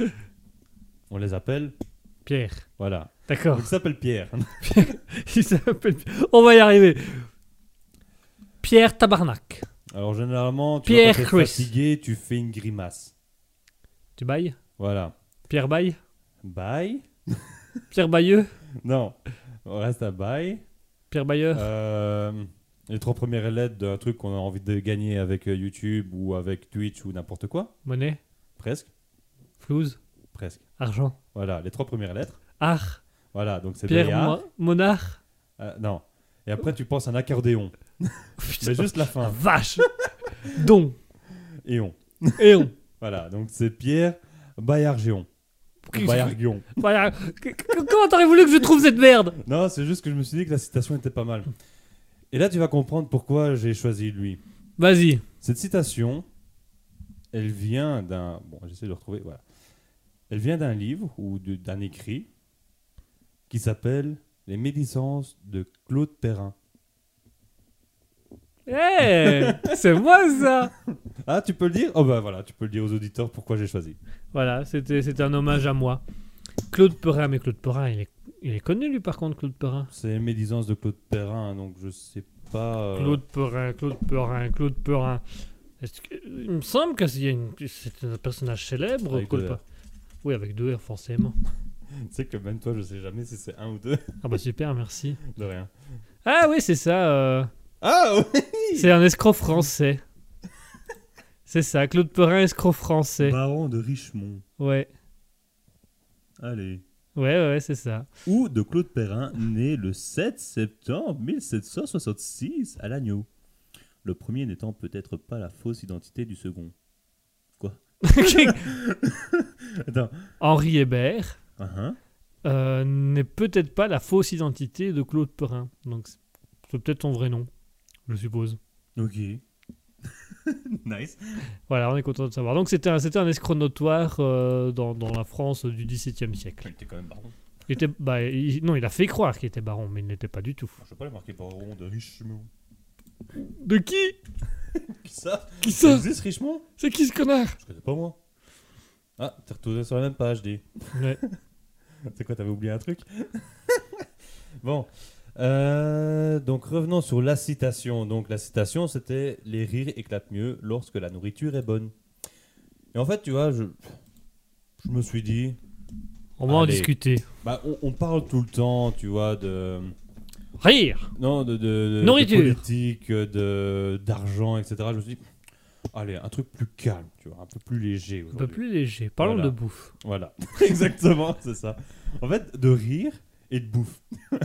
On les appelle. Pierre. Voilà. D'accord. Il s'appelle Pierre. [LAUGHS] Il s'appelle... On va y arriver. Pierre Tabarnak. Alors, généralement, tu Pierre Chris. fatigué, tu fais une grimace. Tu bailles? Voilà. Pierre Baille? Bye. [LAUGHS] Pierre Bailleux Non. On reste à bye. Pierre Bailleur Euh, les trois premières lettres d'un truc qu'on a envie de gagner avec euh, YouTube ou avec Twitch ou n'importe quoi. Monnaie? Presque. Flouze? Presque. Argent? Voilà, les trois premières lettres. Art? Voilà, donc c'est Pierre. Mo- Monard? Euh, non. Et après, tu penses à un accordéon. [LAUGHS] Putain, Mais juste la fin. Vache [LAUGHS] Don Et on. Éon [LAUGHS] Voilà, donc c'est Pierre. Voilà. Que- que- Comment t'aurais voulu que je trouve cette merde? Non, c'est juste que je me suis dit que la citation était pas mal. Et là, tu vas comprendre pourquoi j'ai choisi lui. Vas-y. Cette citation, elle vient d'un. Bon, j'essaie de le retrouver. Voilà. Elle vient d'un livre ou d'un écrit qui s'appelle Les médisances de Claude Perrin. Eh C'est moi ça [LAUGHS] Ah, tu peux le dire? Oh, bah voilà, tu peux le dire aux auditeurs pourquoi j'ai choisi. Voilà, c'était c'était un hommage à moi. Claude Perrin, mais Claude Perrin, il est, il est connu lui par contre, Claude Perrin. C'est Les médisances de Claude Perrin, donc je sais pas. euh, Claude Perrin, Claude Perrin, Claude Perrin. Est-ce que- il me semble que c'est une- c'est un personnage célèbre. Avec Claude deux R. Perrin. Oui, avec deux R forcément. [LAUGHS] Tu sais que même toi, je sais jamais si c'est un ou deux. Ah bah super, merci. De rien. Ah oui, c'est ça. euh, Ah oui c'est un escroc français. C'est ça, Claude Perrin, escroc français. Baron de Richemont. Ouais, Allez. ouais, ouais, c'est ça. Ou de Claude Perrin, né le 7 septembre 1766 à Lannion. Le premier n'étant peut-être pas la fausse identité du second. Quoi? [LAUGHS] Attends. Henri Hébert, Uh-huh. euh, n'est peut-être pas la fausse identité de Claude Perrin. Donc c'est- c'est peut-être son vrai nom, je suppose. Ok. [LAUGHS] nice. Voilà, on est content de savoir. Donc c'était un, c'était un escroc notoire euh, dans, dans la France du XVIIe siècle. Il était quand même baron. Il était, bah, il- non, il a fait croire qu'il était baron, mais il n'était pas du tout. Je sais pas, est marqué baron de Richemont. De qui? [LAUGHS] Qui ça? Qui Ça ça? existe Richemont? C'est qui ce connard? Je connais pas moi. Ah, t'es retourné sur la même page, dis. Ouais. [LAUGHS] C'est quoi, t'avais oublié un truc? Bon. Euh, donc revenons sur la citation. Donc la citation c'était les rires éclatent mieux lorsque la nourriture est bonne. Et en fait, tu vois, je, je me suis dit, On va en discuter. bah, on, on parle tout le temps, tu vois, de Rire non de, de, de- Nourriture. de politique, de d'argent, etc. Je me suis dit, allez, un truc plus calme, tu vois, un peu plus léger. Un peu plus léger. Parlons Voilà. de bouffe. Voilà, [LAUGHS] exactement, c'est ça. En fait, de rire et de bouffe. [LAUGHS]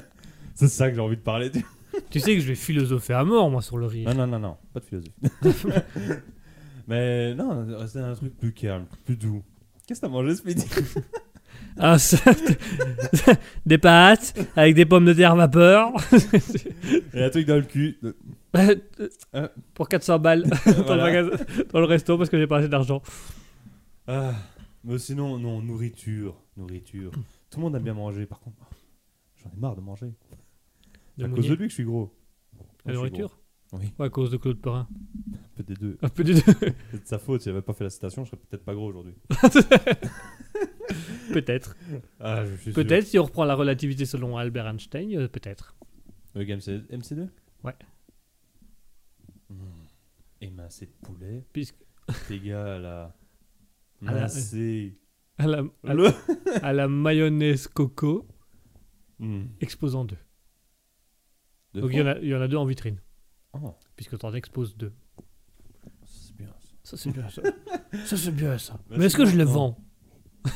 c'est ça que j'ai envie de parler. Tu sais que je vais philosopher à mort, moi, sur le rire. Non, non, non, non, pas de philosophie. [LAUGHS] Mais non, c'est un truc plus calme, plus doux. Qu'est-ce que t'as mangé ce midi [LAUGHS] Ah, ça- [LAUGHS] des pâtes avec des pommes de terre vapeur Et un truc dans le cul. Euh. pour 400 balles dans, le Voilà. magasin- dans le resto parce que j'ai pas assez d'argent. Ah, mais sinon, non, nourriture, nourriture. Tout le monde aime bien manger, par contre. J'en ai marre de manger à cause de lui que je suis gros. La nourriture Oui. Ou à cause de Claude Perrin Un peu des deux. Un peu des deux. [LAUGHS] C'est de sa faute, si j'avais pas fait la citation, je serais peut-être pas gros aujourd'hui. [LAUGHS] peut-être. Ah, peut-être si on reprend la relativité selon Albert Einstein, euh, peut-être. Le MC2 Ouais. Hmm. Émincé de poulet. Puisque. T'es gars à la. [LAUGHS] À la- À la, mayonnaise coco, hmm. exposant 2. Donc il y, en a, il y en a deux en vitrine, Oh, puisque t'en exposes deux. c'est bien ça. Ça c'est bien ça. ça c'est bien ça. Mais est-ce que je les vends [LAUGHS]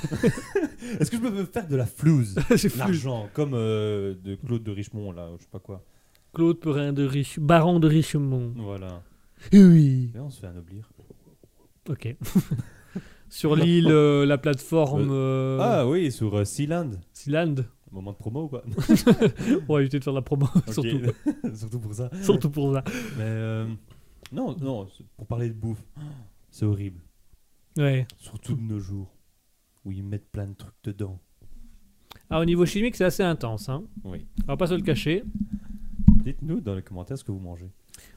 Est-ce que je peux faire de la [LAUGHS] flouze. L'argent, comme euh, de Claude de Richemont, là, je sais pas quoi. Claude Perrin de Riche, baron de Richemont. Voilà. Oui. Et on se fait anoblir. Ok. [LAUGHS] Sur l'île, euh, la plateforme euh, Ah oui, sur Sealand. Sealand. Moment de promo ou pas [LAUGHS] [LAUGHS] On va éviter de faire de la promo, surtout. [LAUGHS] Surtout pour ça. Surtout pour ça. Mais euh, non, non, pour parler de bouffe, c'est horrible. Ouais. Surtout de nos jours, où ils mettent plein de trucs dedans. Ah, au niveau chimique, c'est assez intense. Hein. Oui. On va pas se le cacher. Dites-nous dans les commentaires ce que vous mangez.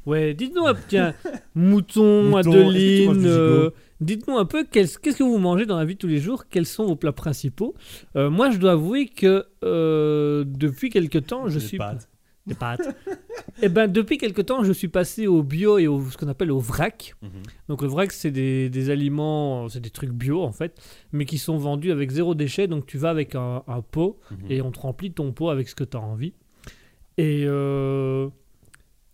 Ouais, dites-nous un tiens, mouton, Mouton, adeline. euh, dites-nous un peu qu'est-ce qu'est-ce que vous mangez dans la vie de tous les jours, quels sont vos plats principaux? Euh, moi, je dois avouer que euh, depuis quelque temps, je Des suis pâtes. des pâtes. [LAUGHS] Eh ben, depuis quelque temps, je suis passé au bio et au ce qu'on appelle au vrac. Mhm. Donc le vrac, c'est des, des aliments, c'est des trucs bio en fait, mais qui sont vendus avec zéro déchet. Donc tu vas avec un, un pot Mhm. et on te remplit ton pot avec ce que tu as envie. Et euh,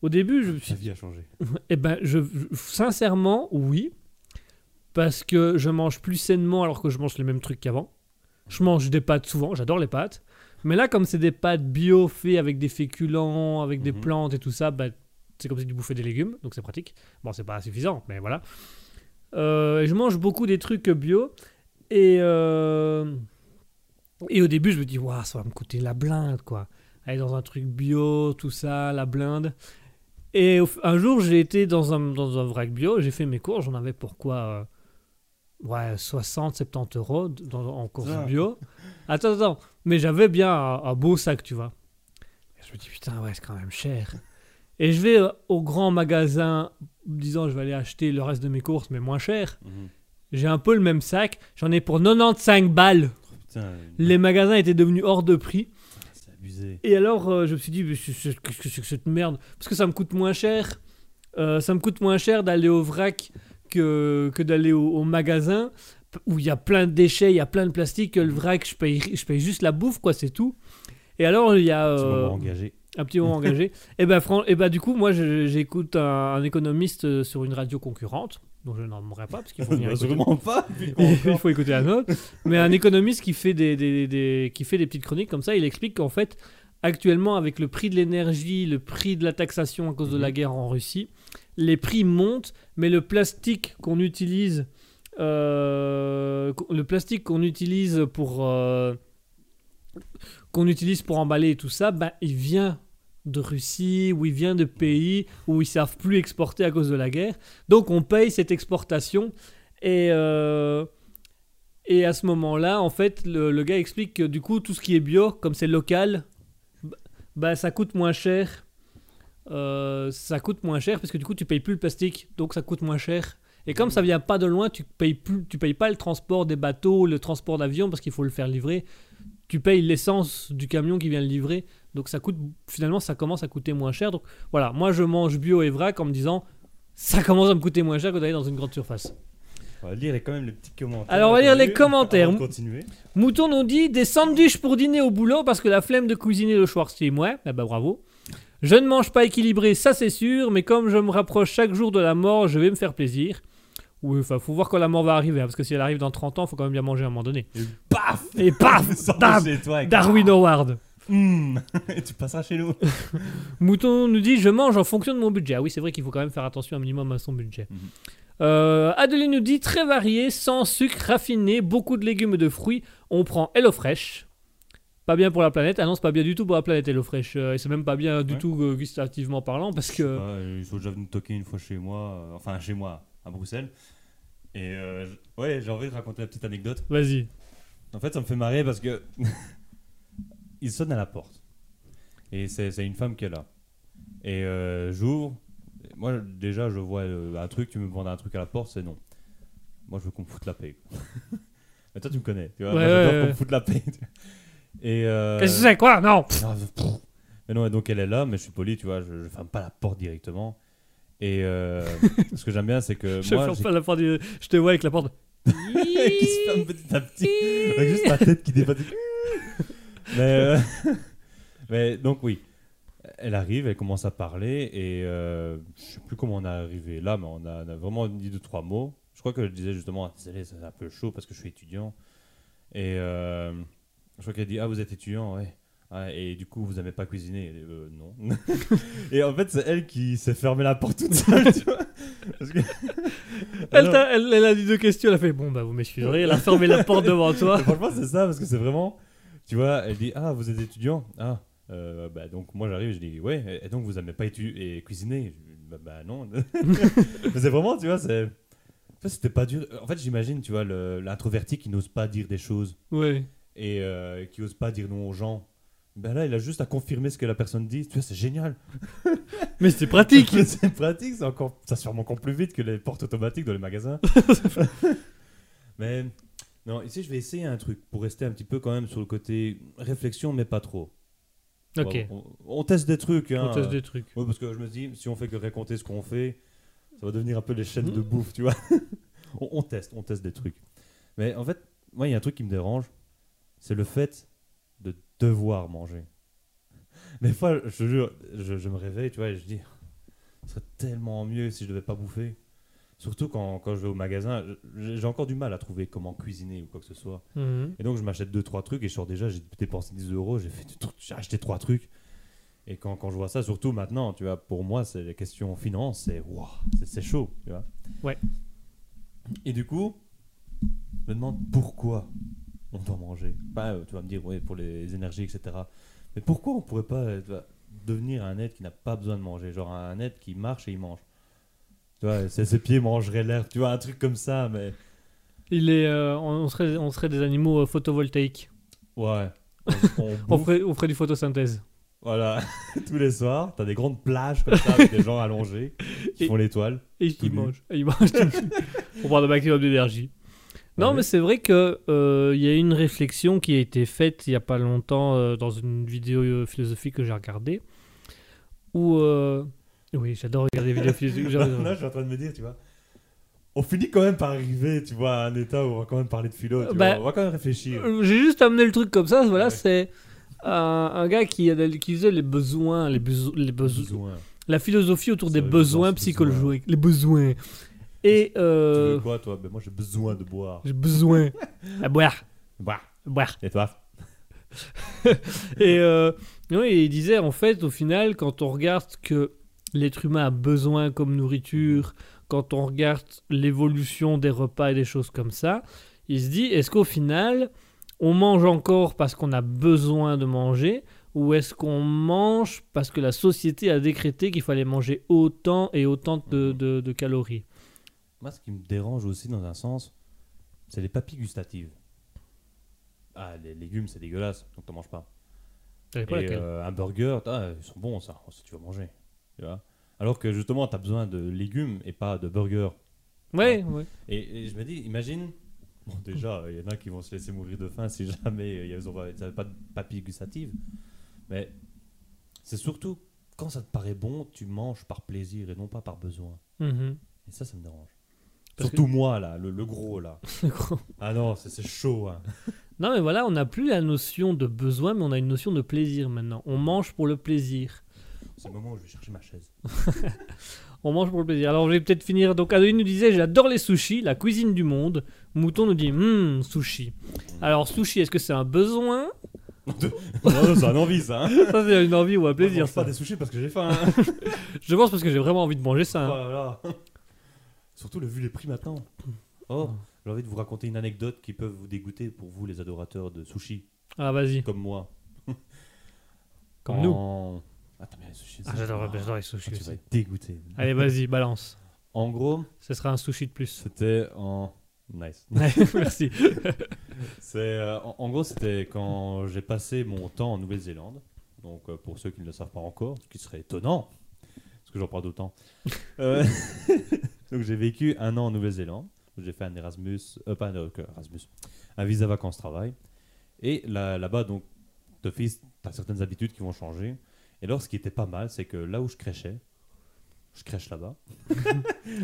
au début, je me suis vie a changé. [LAUGHS] eh ben, je, je- sincèrement, oui. Parce que je mange plus sainement alors que je mange les mêmes trucs qu'avant. Je mange des pâtes souvent, j'adore les pâtes. Mais là, comme c'est des pâtes bio faites avec des féculents, avec des Mhm. plantes et tout ça, bah, c'est comme si tu bouffais des légumes, donc c'est pratique. Bon, c'est pas suffisant, mais voilà. Euh, je mange beaucoup des trucs bio. Et, euh, et au début, je me dis, waouh, ça va me coûter la blinde, quoi. Aller dans un truc bio, tout ça, la blinde. Et un jour, j'ai été dans un, dans un vrac bio, j'ai fait mes courses, j'en avais pour quoi euh, Ouais, 60, 70 euros dans, en course Ça. bio. Attends, attends, mais j'avais bien un, un beau sac, tu vois. Et je me dis, putain, ouais, c'est quand même cher. Et je vais euh, au grand magasin, disant, je vais aller acheter le reste de mes courses, mais moins cher. Mhm. J'ai un peu le même sac, j'en ai pour 95 balles. Putain, Les magasins étaient devenus hors de prix. Abusé. Et alors, euh, je me suis dit, qu'est-ce que c'est que cette merde? Parce que ça me coûte moins cher. Euh, ça me coûte moins cher d'aller au vrac que, que d'aller au, au magasin où il y a plein de déchets, il y a plein de plastique. Que le vrac, je paye, je paye juste la bouffe, quoi, c'est tout. Et alors, il y a euh, engagé. un petit moment engagé. [LAUGHS] Et ben, fran- et ben, du coup, moi, j'écoute un, un économiste euh, sur une radio concurrente, dont je n'en nommerai pas, parce qu'il faut [LAUGHS] Bah, écouter. pas. [LAUGHS] Il faut écouter un autre. Mais un économiste qui fait des, des- des- qui fait des petites chroniques comme ça, il explique qu'en fait, actuellement, avec le prix de l'énergie, le prix de la taxation à cause de la Mhm. guerre en Russie, les prix montent, mais le plastique qu'on utilise, euh, le plastique qu'on utilise pour, euh, qu'on utilise pour emballer et tout ça, ben, il vient de Russie ou il vient de pays où ils savent plus exporter à cause de la guerre. Donc on paye cette exportation et euh, et à ce moment-là, en fait, le, gars explique que du coup tout ce qui est bio, comme c'est local, bah ça coûte moins cher. Euh, ça coûte moins cher parce que du coup tu payes plus le plastique, donc ça coûte moins cher. Et comme ça vient pas de loin, tu payes plus, tu payes pas le transport des bateaux, le transport d'avion parce qu'il faut le faire livrer. Tu payes l'essence du camion qui vient le livrer, donc ça coûte finalement ça commence à coûter moins cher. Donc voilà, moi je mange bio et vrac en me disant ça commence à me coûter moins cher que d'aller dans une grande surface. On va lire quand même les petits commentaires. Alors, on va lire les commentaires. continuer. Mouton nous dit des sandwichs pour dîner au boulot parce que la flemme de cuisiner le soir c'est moi. Ah bah bravo. Je ne mange pas équilibré, ça c'est sûr, mais comme je me rapproche chaque jour de la mort, je vais me faire plaisir. Oui, enfin, faut voir quand la mort va arriver, hein, parce que si elle arrive dans 30 ans, faut quand même bien manger à un moment donné. Et paf Et paf [LAUGHS] avec- Darwin Howard. [LAUGHS] Et tu passeras chez nous. [LAUGHS] Mouton nous dit je mange en fonction de mon budget. Ah oui, c'est vrai qu'il faut quand même faire attention un minimum à son budget. Euh, Adeline nous dit très varié, sans sucre, raffiné, beaucoup de légumes et de fruits. On prend HelloFresh. Pas bien pour la planète. Ah non, c'est pas bien du tout pour la planète HelloFresh. Euh, et c'est même pas bien du Ouais. tout euh, gustativement parlant parce que. Ouais, ils sont déjà venus toquer une fois chez moi, euh, enfin chez moi, à Bruxelles. Et euh, ouais, j'ai envie de raconter la petite anecdote. Vas-y. En fait, ça me fait marrer parce que [LAUGHS] il sonne à la porte. Et c'est une femme qui est là. Et euh, j'ouvre. Moi, déjà, je vois euh, un truc, tu me demandes un truc à la porte, c'est non. Moi, je veux qu'on me foute la paix. [LAUGHS] Mais toi, tu me connais. Tu vois, Ouais, moi, j'adore ouais, qu'on me foute la paix. Et euh, Qu'est-ce que c'est quoi? Non ah. Mais non, donc elle est là, mais je suis poli, tu vois, je, je ferme pas la porte directement. Et [LAUGHS] ce que j'aime bien, c'est que Je moi, ferme pas la porte. du- Je te vois avec la porte. [LAUGHS] qui se ferme petit à petit, avec juste ma tête qui dépasse. [LAUGHS] mais, euh, [LAUGHS] mais donc oui, elle arrive, elle commence à parler et euh, je sais plus comment on est arrivé là, mais on a, on a vraiment dit deux trois mots. Je crois que je disais justement, ah, désolé, c'est un peu chaud parce que je suis étudiant. Et euh, je crois qu'elle dit, ah vous êtes étudiant, ouais. Ah, et du coup, vous n'aimez pas cuisiner Et, euh, Non. [LAUGHS] et en fait, c'est elle qui s'est fermé la porte toute seule, tu vois. Parce que... Elle, Alors- t'a- elle, elle a dit deux questions. Elle a fait Bon, bah, vous m'excuserez. Elle a fermé la porte devant toi. Mais franchement, c'est ça, parce que c'est vraiment. Tu vois, elle dit Ah, vous êtes étudiant Ah, euh, bah, donc moi j'arrive je dis Ouais, et donc vous n'aimez pas étu- et dis, bah, bah, non. [LAUGHS] C'est vraiment, tu vois, c'est. C'était pas dur. En fait, j'imagine, tu vois, l'introverti qui n'ose pas dire des choses Ouais. et euh, qui ose pas dire non aux gens. Ben là, il a juste à confirmer ce que la personne dit. Tu vois, c'est génial. [LAUGHS] Mais c'est pratique. [LAUGHS] c'est pratique, encore, ça se ferme encore plus vite que les portes automatiques dans les magasins. mais non, ici je vais essayer un truc pour rester un petit peu quand même sur le côté réflexion, mais pas trop. ok. On, on teste des trucs. Hein. On teste des trucs. Ouais, parce que je me dis, si on fait que raconter ce qu'on fait, ça va devenir un peu les chaînes de bouffe, tu vois. [LAUGHS] on, on teste, on teste des trucs. Mais en fait, moi, il y a un truc qui me dérange, c'est le fait de devoir manger. Des fois, je te jure, je, je me réveille, tu vois, et je dis, ce serait tellement mieux si je devais pas bouffer. Surtout quand, quand je vais au magasin, j'ai encore du mal à trouver comment cuisiner ou quoi que ce soit. Mhm. Et donc, je m'achète 2-3 trucs et je sors déjà, j'ai dépensé 10 euros, j'ai fait, j'ai acheté 3 trucs. Et quand, quand je vois ça, surtout maintenant, tu vois, pour moi, c'est les questions finances, c'est waouh, c'est- chaud, tu vois. Ouais. Et du coup, je me demande pourquoi on doit manger. Bah, tu vas me dire, ouais, pour les énergies, etc. Mais pourquoi on pourrait pas euh, vois, devenir un être qui n'a pas besoin de manger? Genre un être qui marche et il mange. Tu vois, ses, pieds mangeraient l'herbe, tu vois, un truc comme ça, mais Il est, euh, on, serait, on serait des animaux euh, photovoltaïques. ouais. On, on [LAUGHS] On bouffe, ferait, on ferait du photosynthèse. Voilà, [LAUGHS] tous les soirs, t'as des grandes plages comme ça avec des gens allongés qui Et- font l'étoile. Et nu. mangent. Et ils mangent [LAUGHS] pour prendre un maximum d'énergie. Non, Ouais. mais c'est vrai que euh, il y a une réflexion qui a été faite il y a pas longtemps euh, dans une vidéo philosophique que j'ai regardée. Où. Euh, Oui, j'adore regarder des vidéos philosophiques. [LAUGHS] Là, j'adore. je suis en train de me dire, tu vois, on finit quand même par arriver, tu vois, à un état où on va quand même parler de philo, tu Bah, vois, on va quand même réfléchir. Euh, J'ai juste amené le truc comme ça. Voilà, Ouais. c'est un, un gars qui, a- qui faisait les besoins, les, beso- les besoins, Besoin. la philosophie autour Ça des besoins psychologiques, les besoins. Et Tu euh, veux quoi, toi? Ben moi, j'ai besoin de boire. j'ai besoin [LAUGHS] à boire, Boire. boire. Et toi? [LAUGHS] Et euh, oui, il disait en fait, au final, quand on regarde que l'être humain a besoin comme nourriture, quand on regarde l'évolution des repas et des choses comme ça, il se dit est-ce qu'au final, on mange encore parce qu'on a besoin de manger ou est-ce qu'on mange parce que la société a décrété qu'il fallait manger autant et autant de, de- de calories? Moi, ce qui me dérange aussi dans un sens, c'est les papilles gustatives. Ah, les légumes, c'est dégueulasse, donc t'en manges pas. Et euh, un burger, ah, ils sont bons ça, si tu vas manger. Tu vois Alors que justement, t'as besoin de légumes et pas de burger. Ouais, ouais. Et, et je me dis, imagine, bon déjà, il y en a qui vont se laisser mourir de faim si jamais euh, ils n'avaient pas de papilles gustatives. Mais c'est surtout quand ça te paraît bon, tu manges par plaisir et non pas par besoin. Mhm. Et ça, ça me dérange. Parce surtout moi là, le, le gros là. [LAUGHS] Gros. Ah non, c'est c'est chaud. hein. [LAUGHS] non, mais voilà, on n'a plus la notion de besoin, mais on a une notion de plaisir maintenant. On mange pour le plaisir. C'est le moment où je vais chercher ma chaise. [LAUGHS] On mange pour le plaisir. Alors, je vais peut-être finir. Donc, Adeline nous disait J'adore les sushis, la cuisine du monde. Mouton nous dit Hum, sushi. Alors, sushi, est-ce que c'est un besoin? Non, [LAUGHS] non, c'est un envie ça. hein. Ça, c'est une envie ou un Moi, je plaisir. mange pas des sushis parce que j'ai faim. hein. [LAUGHS] Je pense parce que j'ai vraiment envie de manger ça. hein. Voilà. Surtout le vu les prix maintenant. Oh, j'ai envie de vous raconter une anecdote qui peut vous dégoûter pour vous les adorateurs de sushi, Ah, vas-y. comme moi. Comme nous. En- Attends, mais les sushis. Ah, j'adore Ah, j'adore les sushis tu vas aussi. être dégoûté. Allez, vas-y, balance. En gros, Ce sera un sushi de plus. c'était en. Nice. [LAUGHS] Merci. [LAUGHS] C'est, euh, en, en gros, c'était quand j'ai passé mon temps en Nouvelle-Zélande. Donc, euh, pour ceux qui ne le savent pas encore, ce qui serait étonnant, parce que j'en parle d'autant. [LAUGHS] Euh, donc, j'ai vécu un an en Nouvelle-Zélande. J'ai fait un Erasmus, euh, pas un euh, Erasmus, un visa vacances-travail. Et là- là-bas, donc, d'office, tu as certaines habitudes qui vont changer. Et alors, ce qui était pas mal, c'est que là où je crèchais, je crèche là-bas. [LAUGHS]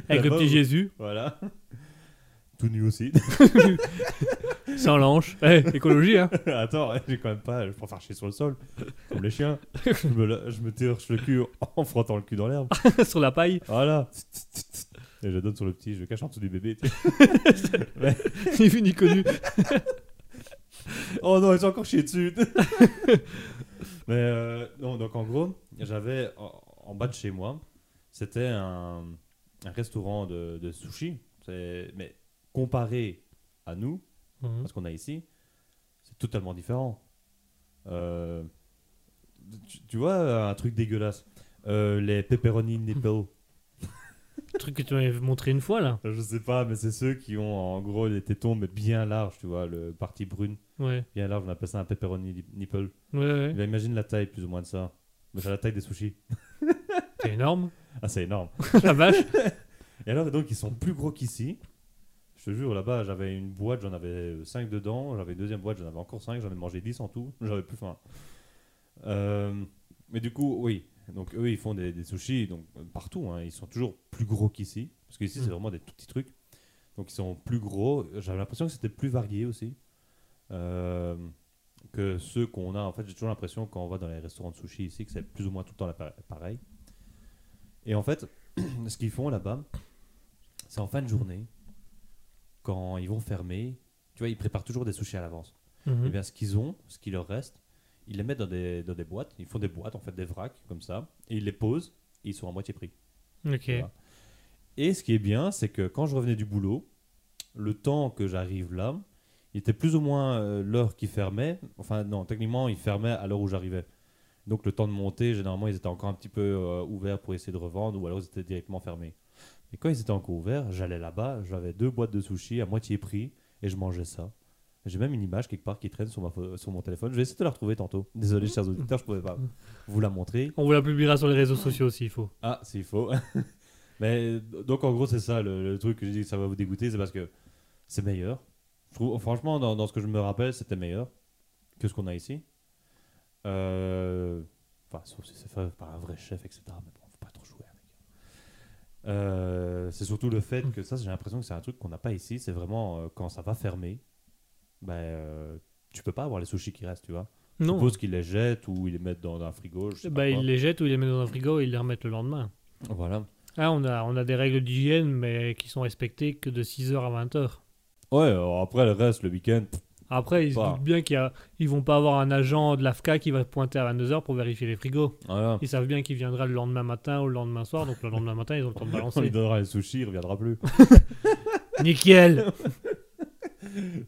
Avec le petit où- Jésus, Voilà. [LAUGHS] Tout nu aussi. [LAUGHS] sans lanche. Eh, écologie, hein. Attends, j'ai quand même pas. Je préfère chier sur le sol, comme les chiens. Je me, je me le cul en frottant le cul dans l'herbe. Sur la paille. Voilà. Et je donne sur le petit, je le cache en dessous du bébé. Ni vu ni connu. oh non, ils ont encore chié dessus. Mais euh, non, donc en gros, j'avais en, en bas de chez moi, c'était un, un restaurant de, de sushi. Mais comparé à nous, Mhm. parce qu'on a ici, c'est totalement différent. Euh, tu, tu vois, un truc dégueulasse. Euh, les pepperoni nipple. Le truc que tu m'avais montré une fois, là. Je sais pas, mais c'est ceux qui ont en gros les tétons, mais bien larges, tu vois, le partie brune. Ouais. Bien large, on appelle ça un pepperoni ni- nipple. Ouais, ouais. Imagine la taille plus ou moins de ça. Mais c'est la taille des sushis. [LAUGHS] C'est énorme. Ah, c'est énorme. [LAUGHS] la vache. [LAUGHS] Et alors, donc, ils sont plus gros qu'ici. Je te jure, là-bas, j'avais une boîte, j'en avais 5 dedans. J'avais une deuxième boîte, j'en avais encore 5. J'en ai mangé 10 en tout. J'avais plus faim. Euh, mais du coup, oui. Donc, eux, ils font des, des sushis donc, partout. hein. Ils sont toujours plus gros qu'ici. Parce qu'ici, c'est Mm. vraiment des tout petits trucs. Donc, ils sont plus gros. J'avais l'impression que c'était plus varié aussi. Euh, que ceux qu'on a. En fait, j'ai toujours l'impression quand on va dans les restaurants de sushi ici que c'est plus ou moins tout le temps pareil. Et en fait, [CLEARS THROAT] ce qu'ils font là-bas, c'est en fin de journée, quand ils vont fermer, tu vois, ils préparent toujours des sushis à l'avance. Mhm. Et bien, ce qu'ils ont, ce qui leur reste, ils les mettent dans des, dans des boîtes, ils font des boîtes, en fait, des vracs, comme ça, et ils les posent, et ils sont à moitié prix. Ok. Et ce qui est bien, c'est que quand je revenais du boulot, le temps que j'arrive là, il était plus ou moins euh, l'heure qui fermait. Enfin, non, techniquement, il fermait à l'heure où j'arrivais. Donc, le temps de monter, généralement, ils étaient encore un petit peu euh, ouverts pour essayer de revendre, ou alors ils étaient directement fermés. Et quand ils étaient encore ouverts, j'allais là-bas, j'avais deux boîtes de sushis à moitié prix, et je mangeais ça. J'ai même une image quelque part qui traîne sur, ma pho- sur mon téléphone. Je vais essayer de la retrouver tantôt. Désolé, chers auditeurs, je pouvais pas vous la montrer. On vous la publiera sur les réseaux sociaux aussi, il faut. Ah, s'il faut. [LAUGHS] Mais donc en gros, c'est ça le, le truc que je dis que ça va vous dégoûter, c'est parce que c'est meilleur. Je trouve, franchement, dans, dans ce que je me rappelle, c'était meilleur que ce qu'on a ici. Euh, Enfin, sauf si c'est fait par un vrai chef, etc. Mais bon, faut pas trop jouer avec. Euh, c'est surtout le fait que ça, j'ai l'impression que c'est un truc qu'on n'a pas ici. C'est vraiment euh, quand ça va fermer, ben, euh, tu peux pas avoir les sushis qui restent, tu vois. Je Non. suppose qu'ils les jettent ou ils les mettent dans un frigo. Je sais Bah, pas ils quoi. les jettent ou ils les mettent dans un frigo et ils les remettent le lendemain. Voilà. Ah, on a, on a des règles d'hygiène, mais qui sont respectées que de 6h à 20h. Ouais, alors après le reste, le week-end, Après, ils se Bah. doutent bien qu'ils ne vont pas avoir un agent de l'AFCA qui va pointer à 22h pour vérifier les frigos. voilà. Ils savent bien qu'il viendra le lendemain matin ou le lendemain soir, donc le lendemain matin, ils ont le temps de On [LAUGHS] lui balancer. donnera les sushis, il reviendra plus. [LAUGHS] Nickel [LAUGHS]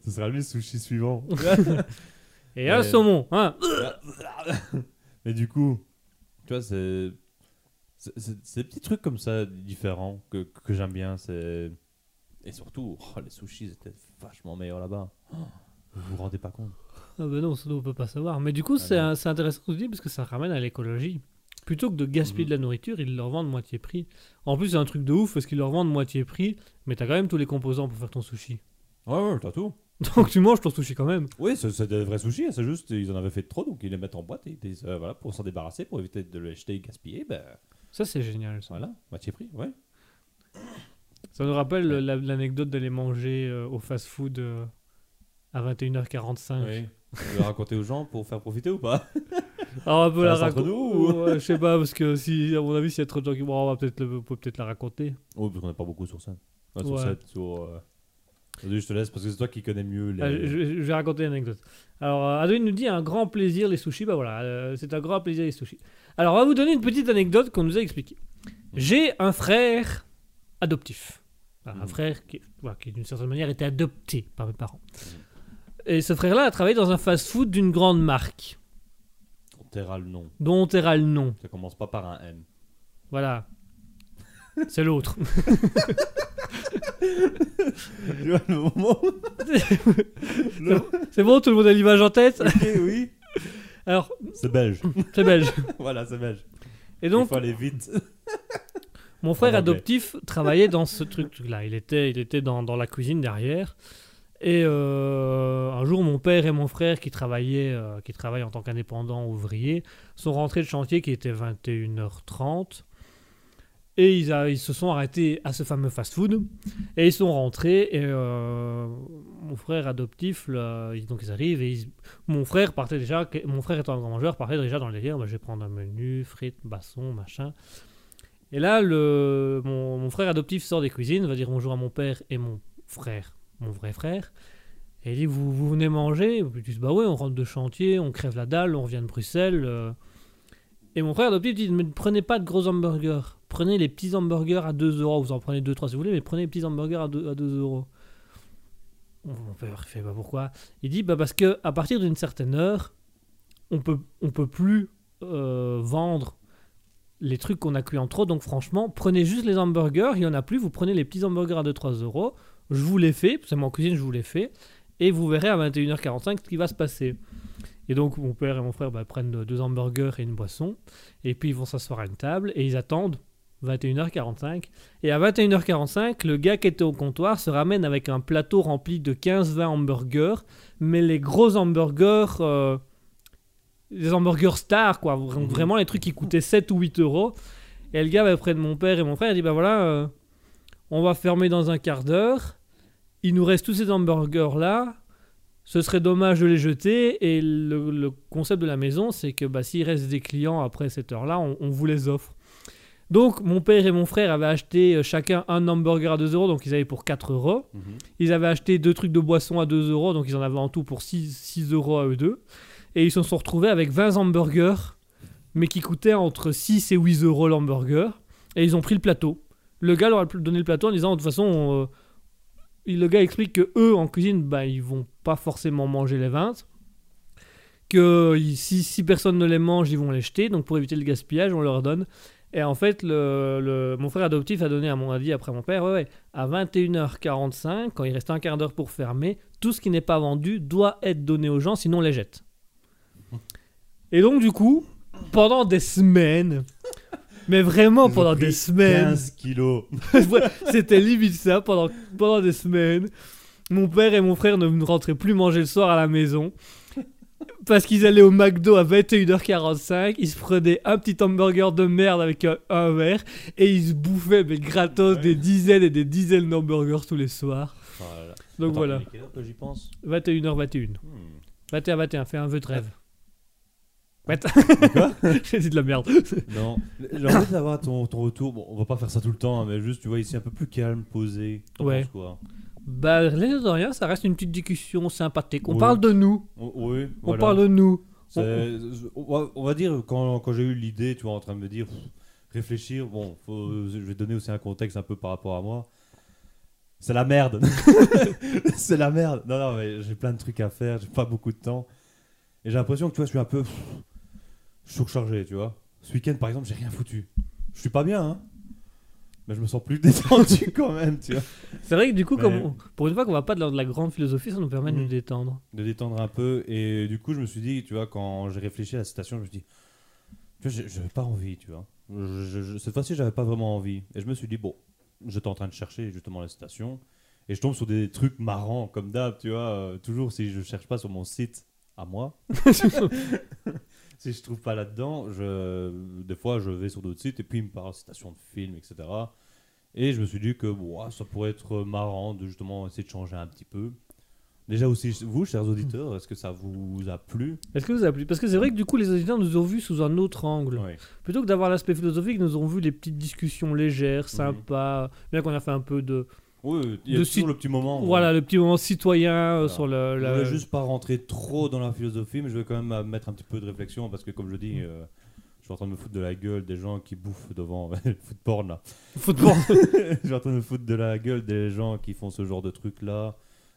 Ce sera lui le sushi suivant. [LAUGHS] Et un saumon, hein. [LAUGHS] Mais du coup, tu vois, c'est. c'est- C'est c'est des petits trucs comme ça, différents, que, que j'aime bien. c'est Et surtout, oh, les sushis étaient vachement meilleurs là-bas. Oh, [GASPS] vous vous rendez pas compte Ah ben non, ça on peut pas savoir. Mais du coup, c'est non. un- c'est intéressant ce que tu dis parce que ça ramène à l'écologie. Plutôt que de gaspiller Mhm. de la nourriture, ils leur vendent moitié prix. En plus, c'est un truc de ouf parce qu'ils leur vendent moitié prix, mais t'as quand même tous les composants pour faire ton sushi. Ouais, ouais, t'as tout. [LAUGHS] Donc tu manges ton sushi quand même. Oui, c'est c'est des vrais sushis, hein, c'est juste, ils en avaient fait trop, donc ils les mettent en boîte et ils disent, euh, voilà, pour s'en débarrasser, pour éviter de les jeter et gaspiller, ben Ça, c'est génial. Ça, voilà, moitié prix, ouais. Ça nous rappelle euh, la- l'anecdote d'aller manger euh, au fast-food euh, à 21h45. Oui. Veux la raconter aux gens pour faire profiter ou pas? [LAUGHS] Alors, on peut Ça la reste entre raconter. nous, ou- je sais pas, parce que si, à mon avis, s'il y a trop de gens qui. Bon, on va peut-être le- on peut la raconter. Oui, parce qu'on n'est pas beaucoup sur. Enfin, sur Ouais. scène, sur. euh, Vas-y, je te laisse parce que c'est toi qui connais mieux les. Ah, je, vais raconter l'anecdote. Alors, euh, Adeline nous dit un grand plaisir les sushis. Bah voilà, euh, c'est un grand plaisir les sushis. Alors, on va vous donner une petite anecdote qu'on nous a expliquée. J'ai un frère adoptif. Enfin, Un Mhm. frère qui, voilà, qui, d'une certaine manière, était adopté par mes parents. Et ce frère-là a travaillé dans un fast-food d'une grande marque, On taira le nom. dont on taira le nom. Ça commence pas par un M. Voilà. C'est l'autre. [LAUGHS] [LAUGHS] C'est bon, tout le monde a l'image en tête Ok, oui. Alors, C'est belge. c'est belge. [LAUGHS] voilà, c'est belge. Et Il donc, faut aller vite. Mon frère adoptif travaillait dans ce truc-là. Il était, il était dans, dans la cuisine derrière. Et euh, un jour, mon père et mon frère, qui travaillaient, euh, qui travaillent en tant qu'indépendants ouvriers, sont rentrés de chantier qui était 21h30. Et ils, se sont arrêtés à ce fameux fast-food. Et ils sont rentrés. Et euh, mon frère adoptif, donc ils arrivent. Et mon frère partait déjà, mon frère étant un grand mangeur, partait déjà dans le délire. bah, je vais prendre un menu, frites, basson, machin. Et là, le, mon, frère adoptif sort des cuisines, va dire bonjour à mon père et mon frère, mon vrai frère. Et il dit Vous, vous venez manger? Ils disent Bah ouais, on rentre de chantier, on crève la dalle, on revient de Bruxelles. euh. Et mon frère adoptif dit ne prenez pas de gros hamburgers. Prenez les petits hamburgers à 2 euros. Vous en prenez 2-3 si vous voulez, mais prenez les petits hamburgers à 2, à 2 euros. Mon père fait Bah pourquoi Il dit Bah parce que à partir d'une certaine heure, on peut, on peut plus euh, vendre les trucs qu'on a cuits en trop. Donc franchement, prenez juste les hamburgers, il y en a plus, vous prenez les petits hamburgers à 2-3 euros. Je vous les fais, c'est moi en cuisine, je vous les fais. Et vous verrez à 21h45 ce qui va se passer. Et donc mon père et mon frère bah, prennent deux hamburgers et une boisson. Et puis ils vont s'asseoir à une table et ils attendent 21h45. Et à 21h45, le gars qui était au comptoir se ramène avec un plateau rempli de 15-20 hamburgers. Mais les gros hamburgers... euh, les hamburgers stars, quoi. Mhm. Vraiment les trucs qui coûtaient 7 ou 8 euros. Et le gars va près de mon père et mon frère il dit Bah voilà, euh, on va fermer dans un quart d'heure. Il nous reste tous ces hamburgers là. Ce serait dommage de les jeter. Et le, le concept de la maison, c'est que bah, s'il reste des clients après cette heure là, on, on vous les offre. Donc mon père et mon frère avaient acheté euh, chacun un hamburger à 2 euros, donc ils avaient pour 4 euros. Mhm. Ils avaient acheté deux trucs de boisson à 2 euros, donc ils en avaient en tout pour 6, 6 euros à eux deux. Et ils se sont retrouvés avec 20 hamburgers, mais qui coûtaient entre 6 et 8 euros l'hamburger. Et ils ont pris le plateau. Le gars leur a donné le plateau en disant, de toute façon, euh, le gars explique que eux, en cuisine, bah, ils vont pas forcément manger les 20. Que si, si personne ne les mange, ils vont les jeter. Donc pour éviter le gaspillage, on leur donne. Et en fait, le, le- mon frère adoptif a donné à mon avis après mon père, ouais, ouais, à 21h45, quand il reste un quart d'heure pour fermer, tout ce qui n'est pas vendu doit être donné aux gens, sinon on les jette. Et donc du coup, pendant des semaines, mais vraiment pendant des semaines, 15 kilos. [LAUGHS] C'était limite ça pendant, pendant des semaines. Mon père et mon frère ne rentraient plus manger le soir à la maison. Parce qu'ils allaient au McDo à 21h45, ils se prenaient un petit hamburger de merde avec un, un verre et ils se bouffaient mais gratos Ouais. des dizaines et des dizaines d'hamburgers tous les soirs. Oh là là. Donc Attends, voilà, il est quelle heure que j'y pense 21h21. Hmm. 21h21, fais un vœu de rêve. Ouais. Quoi [LAUGHS] J'ai dit de la merde. Non, j'ai envie d'avoir ton, ton retour. Bon, on va pas faire ça tout le temps, hein, mais juste, tu vois, ici un peu plus calme, posé. Ouais. quoi? Bah, l'air de rien, ça reste une petite discussion sympathique. On Oui. parle de nous. O- Oui, On voilà. parle de nous. On va, on va dire, quand, quand j'ai eu l'idée, tu vois, en train de me dire, réfléchir, bon, faut- je vais donner aussi un contexte un peu par rapport à moi. c'est la merde. [LAUGHS] c'est la merde. Non, non, mais j'ai plein de trucs à faire, j'ai pas beaucoup de temps. Et j'ai l'impression que tu vois, je suis un peu surchargé, tu vois. Ce week-end, par exemple, j'ai rien foutu. Je suis pas bien, hein. Mais je me sens plus [LAUGHS] détendu quand même, tu vois. C'est vrai que du coup, Mais- comme on- pour une fois qu'on va pas de la, de la grande philosophie, ça nous permet de nous détendre. De détendre un peu. Et du coup, je me suis dit, tu vois, quand j'ai réfléchi à la citation, je me suis dit, tu vois, j'avais pas envie, tu vois. Je- je- je- cette fois-ci, j'avais pas vraiment envie. Et je me suis dit, bon, j'étais en train de chercher justement la citation. Et je tombe sur des trucs marrants, comme d'hab, tu vois. euh, toujours si je cherche pas sur mon site à moi. [LAUGHS] si je trouve pas là-dedans, je, des fois, je vais sur d'autres sites et puis il me parle de citations de films, etc. Et je me suis dit que bon, ça pourrait être marrant de justement essayer de changer un petit peu. Déjà aussi, vous, chers auditeurs, est-ce que ça vous a plu? Est-ce que vous avez plu? Parce que c'est vrai que du coup, les auditeurs nous ont vus sous un autre angle. Plutôt que d'avoir l'aspect philosophique, nous ont vu les petites discussions Mhm. légères, sympas. Bien qu'on a fait un peu de. Oui, il y a De toujours suite- le petit moment. Voilà, le petit moment citoyen euh, Voilà. sur le. Je la- vais juste pas rentrer trop dans la philosophie, mais je vais quand même euh, mettre un petit peu de réflexion parce que, comme je dis, euh, je suis en train de me foutre de la gueule des gens qui bouffent devant [LAUGHS] le foot porn là. Football. [LAUGHS] je suis en train de me foutre de la gueule des gens qui font ce genre de trucs là,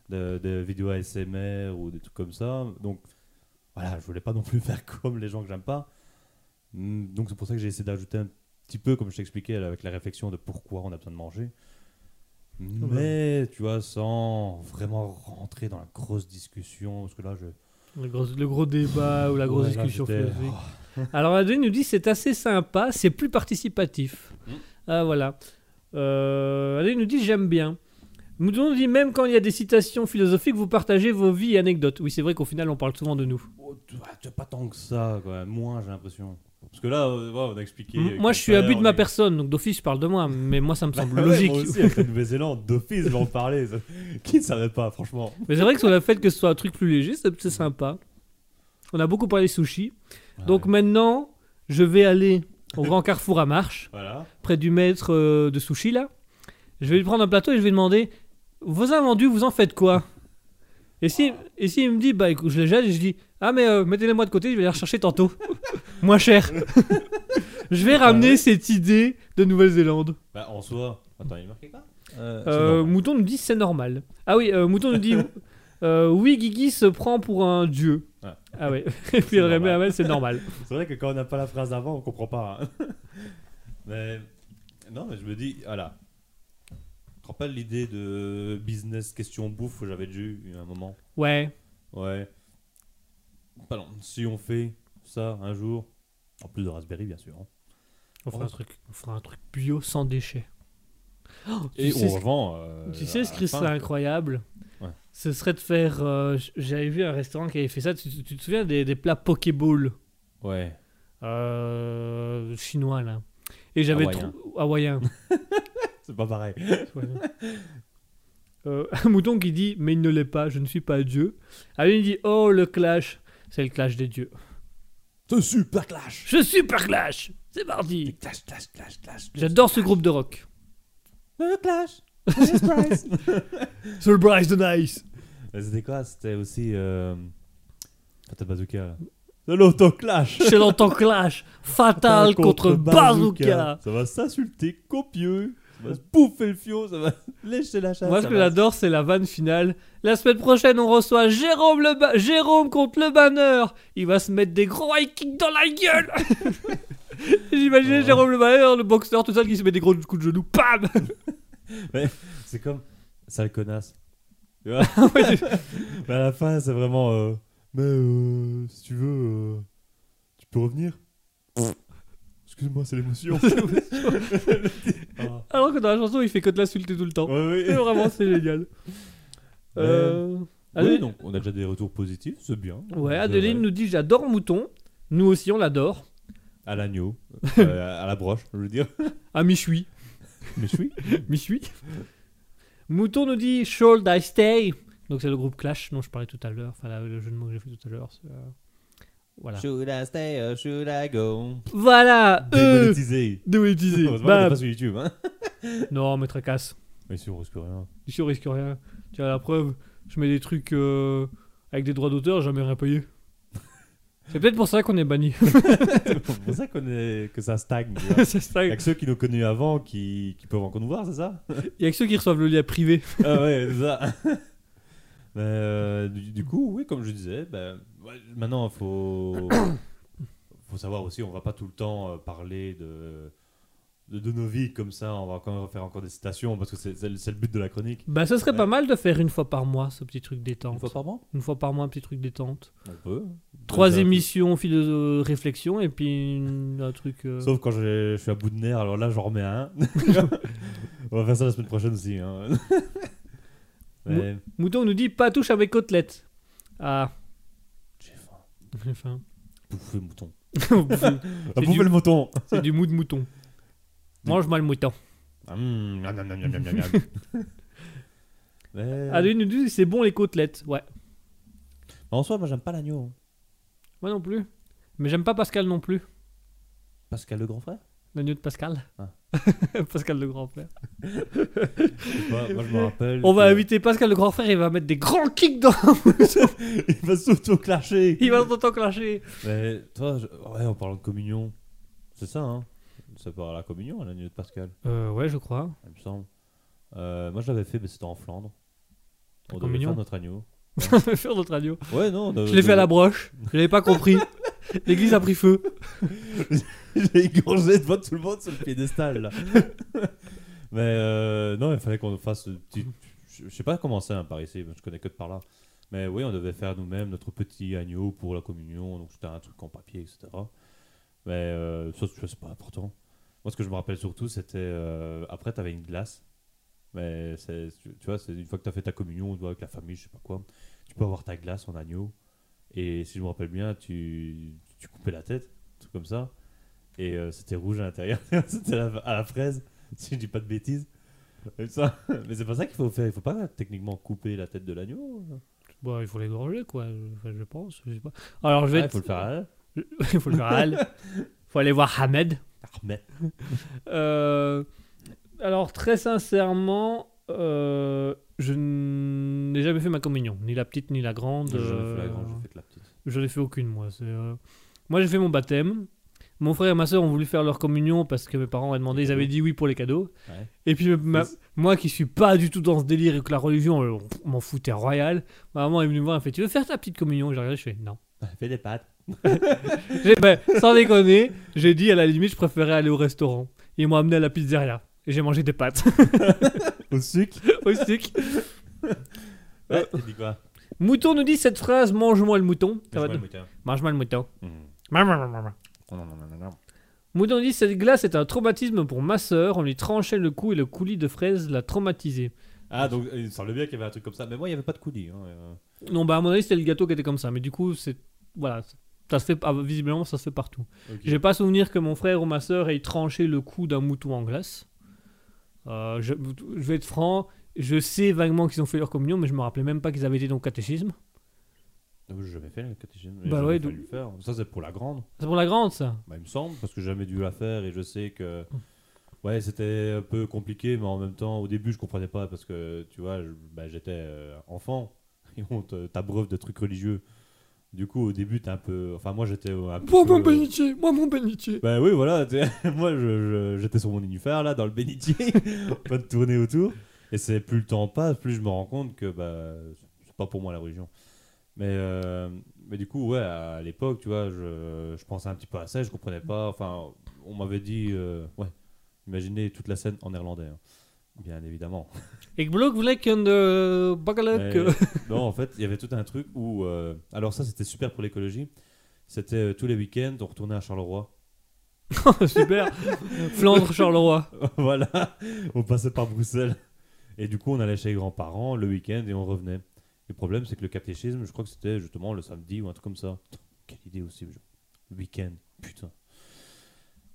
de, de vidéos ASMR ou des trucs comme ça. Donc voilà, je voulais pas non plus [LAUGHS] faire comme les gens que j'aime pas. Mm, Donc c'est pour ça que j'ai essayé d'ajouter un petit peu, comme je t'expliquais, avec la réflexion de pourquoi on a besoin de manger. Mais tu vois, sans vraiment rentrer dans la grosse discussion, parce que là, je. le, gros, le gros débat ou la grosse Ouais, discussion philosophique. oh, [LAUGHS] Alors Adeline nous dit c'est assez sympa, c'est plus participatif. Mm. Ah voilà. Euh, nous dit j'aime bien. Moudon nous dit même quand il y a des citations philosophiques, vous partagez vos vies et anecdotes. Oui, c'est vrai qu'au final on parle souvent de nous. oh, as pas tant que ça, quoi. Moins, j'ai l'impression. Parce que là, euh, on a expliqué. M- moi je suis but de ma personne, donc d'office je parle de moi, mais moi ça me [LAUGHS] semble logique. Moi aussi, avec la Nouvelle-Zélande, d'office, je vais en parler. ça- [LAUGHS] Qui ne savait pas, franchement? Mais c'est vrai que sur le fait que ce soit un truc plus léger, c'est sympa. On a beaucoup parlé sushi. Donc Ouais. maintenant, je vais aller au [LAUGHS] grand carrefour à marche. Voilà. près du maître euh, de sushi là. Je vais lui prendre un plateau et je vais lui demander Vos invendus, vous en faites quoi? Et si, et si il me dit Bah écoute, je les jette et je dis Ah, mais euh, mettez-les moi de côté, je vais les rechercher tantôt. [LAUGHS] Moins cher. [LAUGHS] je vais ramener ouais. cette idée de Nouvelle-Zélande. Bah, en soi. Attends, il est marqué quoi euh, Euh. Mouton nous dit C'est normal. Ah oui, euh, Mouton nous dit euh, Oui, Guigui se prend pour un dieu. Ah ouais. [LAUGHS] [LAUGHS] et puis il remet c'est normal. [LAUGHS] C'est vrai que quand on n'a pas la phrase avant, on comprend pas. hein. mais non, mais je me dis, voilà. Tu te rappelles l'idée de business question bouffe que j'avais déjà eu il y a un moment? Ouais. Ouais. Pardon, si on fait ça un jour, en plus de Raspberry bien sûr, hein, On fera, un truc, on fera un truc bio sans déchets. Oh, tu et sais on ce- revend. euh, Tu sais ce à qui serait incroyable? Ce serait de faire. euh, J'avais vu un restaurant qui avait fait ça. Tu, tu- tu te souviens des, des plats Pokéball? Ouais. euh, chinois là Et j'avais Hawaïen. hawaïen. [LAUGHS] C'est pas pareil. Euh, un mouton qui dit mais il ne l'est pas, je ne suis pas Dieu. Ah il dit oh le clash, c'est le clash des dieux. C'est super clash. Je super clash, c'est parti. Clash, clash, clash, clash. J'adore ce groupe de rock. Le clash. [LAUGHS] Surprise the nice. Mais C'était quoi? C'était aussi. Euh... Fatal Bazooka. là. De l'autoclash. C'est clash fatal contre, bazooka. Ça va s'insulter copieux. Ça va se bouffer le fion. Ça va [LAUGHS] lécher la chasse. Moi, ce ça que j'adore, c'est la vanne finale. La semaine prochaine, on reçoit Jérôme, le ba- Jérôme contre le banner. Il va se mettre des gros high kicks dans la gueule. [LAUGHS] [LAUGHS] J'imaginais Oh. Jérôme le banner, le boxeur tout seul qui se met des gros coups de genoux. Pam C'est comme. Sale connasse. [LAUGHS] Mais à la fin, c'est vraiment. euh, Mais euh, si tu veux, euh, tu peux revenir Excuse-moi, c'est l'émotion. Ah. [LAUGHS] Alors que dans la chanson, il fait que de l'insulter tout le temps. Ouais, Et vraiment, c'est génial. Euh, Oui, donc on a déjà des retours positifs, c'est bien. ouais, Adeline nous dit J'adore Mouton. Nous aussi, on l'adore. À l'agneau, [LAUGHS] à la broche, je veux dire. À je suis. Michui. Mouton nous dit Should I stay? Donc c'est le groupe Clash dont je parlais tout à l'heure. Enfin, la- le jeu de mots que j'ai fait tout à l'heure. euh, Voilà. Should I stay or should I go? Voilà euh, Démonétisé. Démonétisé. [LAUGHS] Heureusement, on Bam. est pas sur YouTube. Hein. [LAUGHS] Non, mais tracasse. Mais si, on risque rien. Ici, on risque rien. Tiens, la preuve, je mets des trucs euh, avec des droits d'auteur, j'ai jamais rien payé. C'est peut-être pour ça qu'on est banni. [LAUGHS] C'est pour ça qu'on est... que ça stagne. [LAUGHS] ça. Il y Il a que ceux qui nous ont connus avant qui, qui peuvent encore nous voir, c'est ça? Y a que ceux qui reçoivent le lien privé. [LAUGHS] Ah ouais, c'est ça. Mais euh, du, du coup, oui, comme je disais, ben, maintenant, il faut, [COUGHS] faut savoir aussi, on va pas tout le temps euh, parler de, de, de nos vies comme ça, on va encore faire encore des citations parce que c'est c'est le but de la chronique. Bah, ça serait Ouais. pas mal de faire une fois par mois ce petit truc détente. par mois? Une fois par mois, un petit truc détente. On peut. Trois émissions philo réflexion et puis une- un truc. euh, Sauf quand j'ai- je suis à bout de nerfs, alors là, j'en remets un. [LAUGHS] on va faire ça la semaine prochaine aussi. Hein. [LAUGHS] Mais Mouton nous dit pas touche à mes côtelettes. Ah, j'ai faim. j'ai faim. Bouffer le mouton. [LAUGHS] C'est Ah, le mouton c'est du mou de mouton. Mange-moi le mouton. Miam, miam, miam, miam, miam, miam. Mais- lui nous dit c'est bon les côtelettes. Ouais, En soi, moi, j'aime pas l'agneau. hein. moi non plus. Mais j'aime pas Pascal non plus. Pascal le grand frère? L'agneau de Pascal. Ah. [LAUGHS] Pascal le grand frère. Je sais pas, Moi, je me rappelle. On va que- inviter Pascal le grand frère, il va mettre des grands kicks dans. [LAUGHS] Il va s'auto-clasher. il va s'entendre clasher. Mais toi, je- ouais, en parlant de communion, c'est ça, hein C'est par la communion, l'agneau de Pascal, Euh, ouais, je crois. il me semble. Euh, moi, je l'avais fait, mais c'était en Flandre. On La devait communion faire notre agneau. [LAUGHS] On va faire notre radio. Ouais, non. on Je l'ai fait à la broche. Je l'avais pas compris. [LAUGHS] L'église a pris feu. [LAUGHS] J'ai égorgé devant tout le monde sur le piédestal, là. mais euh, non, il fallait qu'on fasse. une petite- Je je sais pas comment c'est hein, par ici, je connais que de par là. Mais oui, on devait faire nous-mêmes notre petit agneau pour la communion, donc c'était un truc en papier, etc. Mais euh, ça, ça, c'est pas important. Moi, ce que je me rappelle surtout, c'était. euh, après, tu avais une glace. Mais c'est, tu vois, c'est une fois que tu as fait ta communion, avec la famille, je sais pas quoi, tu peux avoir ta glace en agneau. Et si je me rappelle bien, tu, tu coupais la tête, un truc comme ça. Et euh, c'était rouge à l'intérieur. [LAUGHS] c'était à la, à la fraise, [LAUGHS] si je dis pas de bêtises. Comme ça. [LAUGHS] Mais c'est pas ça qu'il faut faire. Il faut pas techniquement couper la tête de l'agneau. Bon, il faut l'égorger, quoi. Enfin, je pense. Je sais pas. Alors, je vais. Ah, il faut le faire à il faut le faire à. Faut aller voir Hamed. Mais [LAUGHS] Euh, alors, très sincèrement, euh, je n'ai jamais fait ma communion. Ni la petite, ni la grande. fait euh, la grande, j'ai fait la petite. Je n'ai fait aucune, moi. Euh, Moi, j'ai fait mon baptême. Mon frère et ma soeur ont voulu faire leur communion parce que mes parents avaient demandé, ils avaient dit oui pour les cadeaux. Ouais. Et puis, ma- moi qui suis pas du tout dans ce délire et que la religion, on m'en foutait royal, ma maman est venue me voir, elle fait Tu veux faire ta petite communion? J'ai regardé, je fais Non. Fais des pâtes. Ben, sans déconner, j'ai dit à la limite, je préférais aller au restaurant. Ils m'ont amené à la pizzeria. Et j'ai mangé des pâtes [LAUGHS] Au sucre. au stick. Ouais, tu dis quoi Mouton nous dit cette phrase Mange-moi le mouton. Mange-moi le mouton. Mange-moi le mouton. Mmh. Mouton dit cette glace est un traumatisme pour ma sœur. On lui tranchait le cou et le coulis de fraise l'a traumatisé. Ah, donc il me semblait bien qu'il y avait un truc comme ça. Mais moi, il n'y avait pas de coulis. Hein. euh. Non, bah à mon avis, c'était le gâteau qui était comme ça. Mais du coup, c'est. Voilà. Ça se fait, visiblement, ça se fait partout. Ok. J'ai pas souvenir que mon frère ou ma sœur ait tranché le cou d'un mouton en glace. Euh, je, je vais être franc, je sais vaguement qu'ils ont fait leur communion, mais je me rappelais même pas qu'ils avaient été dans le catéchisme. Ah, J'ai jamais fait le catéchisme. Bah ouais, donc- le faire. Ça, c'est pour la grande. C'est pour la grande, ça. Bah, il me semble, parce que j'ai jamais dû la faire et je sais que. Ouais, c'était un peu compliqué, mais en même temps, au début, je comprenais pas parce que, tu vois, bah, j'étais euh, enfant [LAUGHS] et on t'abreuve de trucs religieux. Du coup, au début, t'es un peu. Enfin, moi, j'étais un peu. Moi, mon bénitier, moi, mon bénitier. Bah oui, voilà. [LAUGHS] moi, je- je- j'étais sur mon nénuphar, là, dans le bénitier, [LAUGHS] en train de tourner autour. Et c'est plus le temps passe, plus je me rends compte que bah, c'est pas pour moi la religion. Mais, euh, mais du coup, ouais, à l'époque, tu vois, je, je pensais un petit peu à ça, je comprenais pas. Enfin, on m'avait dit, euh, ouais, imaginez toute la scène en néerlandais, hein. bien évidemment. [LAUGHS] Ik blok vlek en de. Mais- [LAUGHS] non, en fait, il y avait tout un truc où. euh, alors, ça, c'était super pour l'écologie. C'était euh, tous les week-ends, on retournait à Charleroi. [LAUGHS] Super. Flandre, Charleroi. [LAUGHS] voilà, on passait par Bruxelles. Et du coup, on allait chez les grands-parents le week-end et on revenait. Le problème, c'est que le catéchisme, je crois que c'était justement le samedi ou un truc comme ça. Quelle idée aussi, le week-end, putain.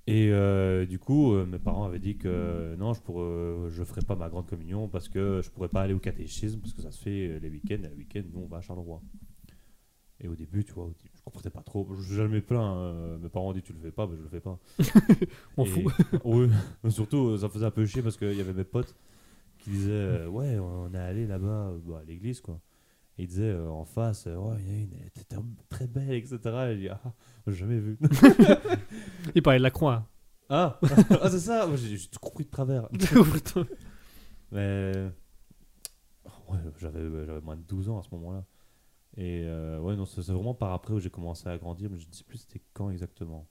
Et euh, du coup, euh, mes parents avaient dit que non, je pourrais, je ferais pas ma grande communion parce que je pourrais pas aller au catéchisme parce que ça se fait euh, les week-ends. Et le week-end, nous, on va à Charleroi. Et au début, tu vois, début, je comprenais pas trop. Je jamais plein. euh, mes parents ont dit tu le fais pas, ben je le fais pas. [LAUGHS] On Et- fout. [LAUGHS] oui, mais surtout, euh, ça faisait un peu chier parce qu'il y avait mes potes qui disaient euh, Ouais, on est allé là-bas euh, bah, à l'église, quoi. Il disait euh, en face, euh, ouais, il y a une, elle était ter- très belle, etc. Et je dis, ah, j'ai jamais vu. [LAUGHS] Il parlait de la croix. ah, [LAUGHS] ah c'est ça, Moi, j'ai [LAUGHS] j'ai tout compris de travers. Mais ouais, j'avais j'avais moins de 12 ans à ce moment-là. Et euh, ouais, non, c'est c'est vraiment par après où j'ai commencé à grandir, mais je ne sais plus c'était quand exactement.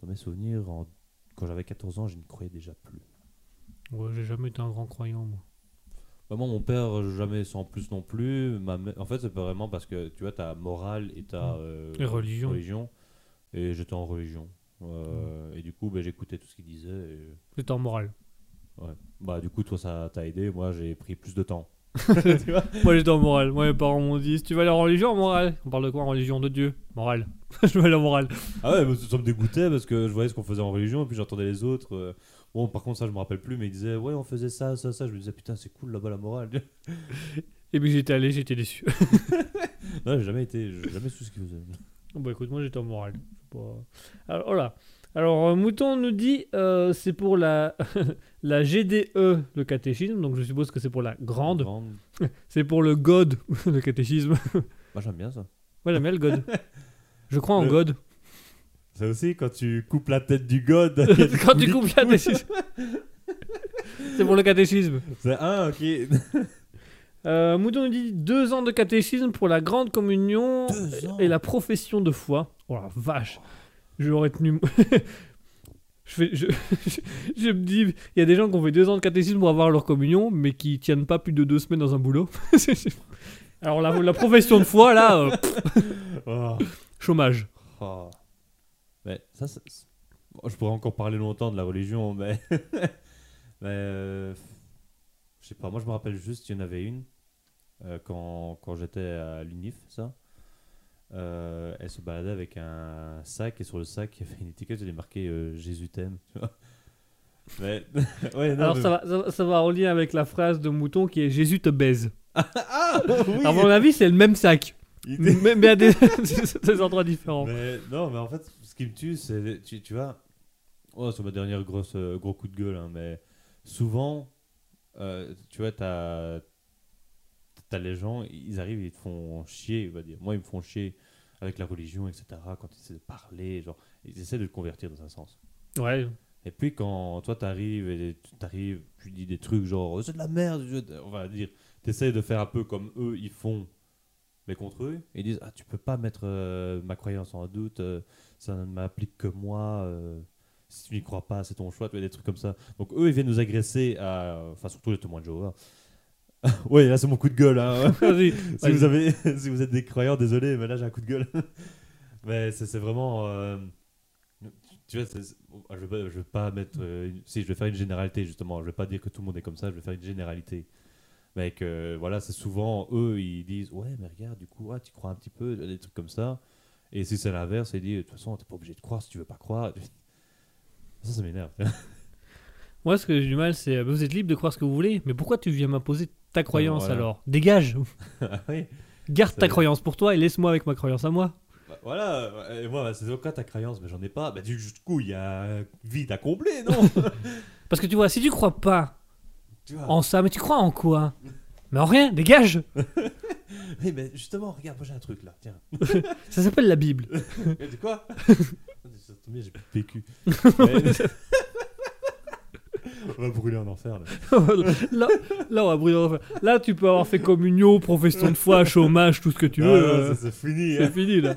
Dans mes souvenirs, en- quand j'avais 14 ans, je n'y croyais déjà plus. Ouais, j'ai jamais été un grand croyant, moi. Bah, moi, mon père, jamais sans plus non plus. Ma En fait, c'est pas vraiment parce que tu vois, t'as morale et t'as Mm. euh, Et religion. Et j'étais en religion. Euh, Et du coup, bah, j'écoutais tout ce qu'il disait. et- C'est en morale. Ouais. Bah, du coup, toi, ça t'a aidé. Moi, j'ai pris plus de temps. [LAUGHS] Moi j'étais en morale. Moi mes parents m'ont dit si tu vas aller en religion, en morale. On parle de quoi en religion De Dieu? Morale. [LAUGHS] je vais aller en morale. Ah ouais, ça me dégoûtait parce que je voyais ce qu'on faisait en religion et puis j'entendais les autres. euh, Bon, par contre, ça, je me rappelle plus, mais ils disaient, ouais, on faisait ça, ça, ça. Je me disais, putain, c'est cool là-bas la morale. [LAUGHS] Et puis j'étais allé, j'étais déçu. [LAUGHS] non, j'ai jamais été, j'ai jamais su ce qu'ils faisaient. Bon, écoute, moi j'étais en morale. Pas- Alors, voilà. Alors, euh, Mouton nous dit euh, c'est pour la, [LAUGHS] la GDE, le catéchisme. Donc, je suppose que c'est pour la grande. Grande. C'est pour le God, le catéchisme. Moi, j'aime bien ça. Ouais, j'aime bien le God. Je crois en God. C'est aussi quand tu coupes la tête du god. [LAUGHS] Quand tu coupes le catéchisme. c'est pour le catéchisme. C'est un, ok. [LAUGHS] Euh, Mouton nous dit deux ans de catéchisme pour la grande communion et la profession de foi. Oh la vache. J'aurais tenu. [LAUGHS] je, fais, je, je, je me dis, il y a des gens qui ont fait deux ans de catéchisme pour avoir leur communion, mais qui tiennent pas plus de deux semaines dans un boulot. Alors la, la profession de foi, là, euh, Oh. chômage. Oh. Mais ça, bon, je pourrais encore parler longtemps de la religion, [LAUGHS] mais. mais. euh, Je sais pas, moi je me rappelle juste, il y en avait une, euh, quand, quand j'étais à l'UNIF, ça. Euh, elle se baladait avec un sac et sur le sac il y avait une étiquette, il y avait marqué euh, Jésus t'aime, tu vois. Mais. [LAUGHS] ouais, non, Alors mais- ça va, ça, va- ça va en lien avec la phrase de Mouton qui est Jésus te baise. [LAUGHS] Ah oui À mon avis, c'est le même sac, Il était- mais, mais à des, des endroits différents. Mais non, mais en fait, qui me tue, c'est. Tu, tu vois. Oh, c'est ma dernière grosse, euh, gros coup de gueule, hein, mais souvent, euh, tu vois, t'as. T'as les gens, ils arrivent, ils te font chier, on va dire. Moi, ils me font chier avec la religion, etc. Quand ils essaient de parler, genre, ils essaient de te convertir dans un sens. Ouais. Et puis quand toi t'arrives et tu t'arrives, tu dis des trucs genre Oh, c'est de la merde, on va dire, t'essayes de faire un peu comme eux ils font, mais contre eux, ils disent ah tu peux pas mettre euh, ma croyance en doute, euh, ça ne m'applique que moi, euh, si tu n'y crois pas c'est ton choix, tu vois des trucs comme ça. Donc eux ils viennent nous agresser, à, enfin surtout les témoins de Jéhovah. [LAUGHS] ouais là c'est mon coup de gueule. Hein. [LAUGHS] [LAUGHS] Si vous avez, si vous êtes des croyants, désolé, mais là j'ai un coup de gueule. mais c'est vraiment, tu vois, je vais je vais pas mettre, si je vais faire une généralité justement, je vais pas dire que tout le monde est comme ça, je vais faire une généralité. Mais que voilà, c'est souvent eux, ils disent ouais, mais regarde, du coup, ah, tu crois un petit peu, des trucs comme ça. Et si c'est l'inverse, ils disent de toute façon, t'es pas obligé de croire si tu veux pas croire. [LAUGHS] Ça, ça m'énerve. [LAUGHS] Moi, ce que j'ai du mal, c'est euh, vous êtes libre de croire ce que vous voulez, mais pourquoi tu viens m'imposer ta croyance voilà. alors? Dégage [LAUGHS] Ah oui. Garde ta croyance pour toi et laisse-moi avec ma croyance à moi. Bah, voilà, et moi, c'est quoi ta croyance? Mais j'en ai pas. Bah, du coup, il y a un vide à combler, non? Parce que tu vois, si tu crois pas en ça, mais tu crois en quoi? Mais en rien, dégage [LAUGHS] Oui, mais justement, regarde, moi j'ai un truc là, tiens. [LAUGHS] Ça s'appelle la Bible. [LAUGHS] Mais de quoi? Ça tombe bien, j'ai plus de PQ. Mais- On va brûler en enfer là. là, là, on va brûler en enfer. Là, tu peux avoir fait communion, profession de foi, chômage, tout ce que tu Ah, veux. non, ça, c'est fini. c'est hein. fini là.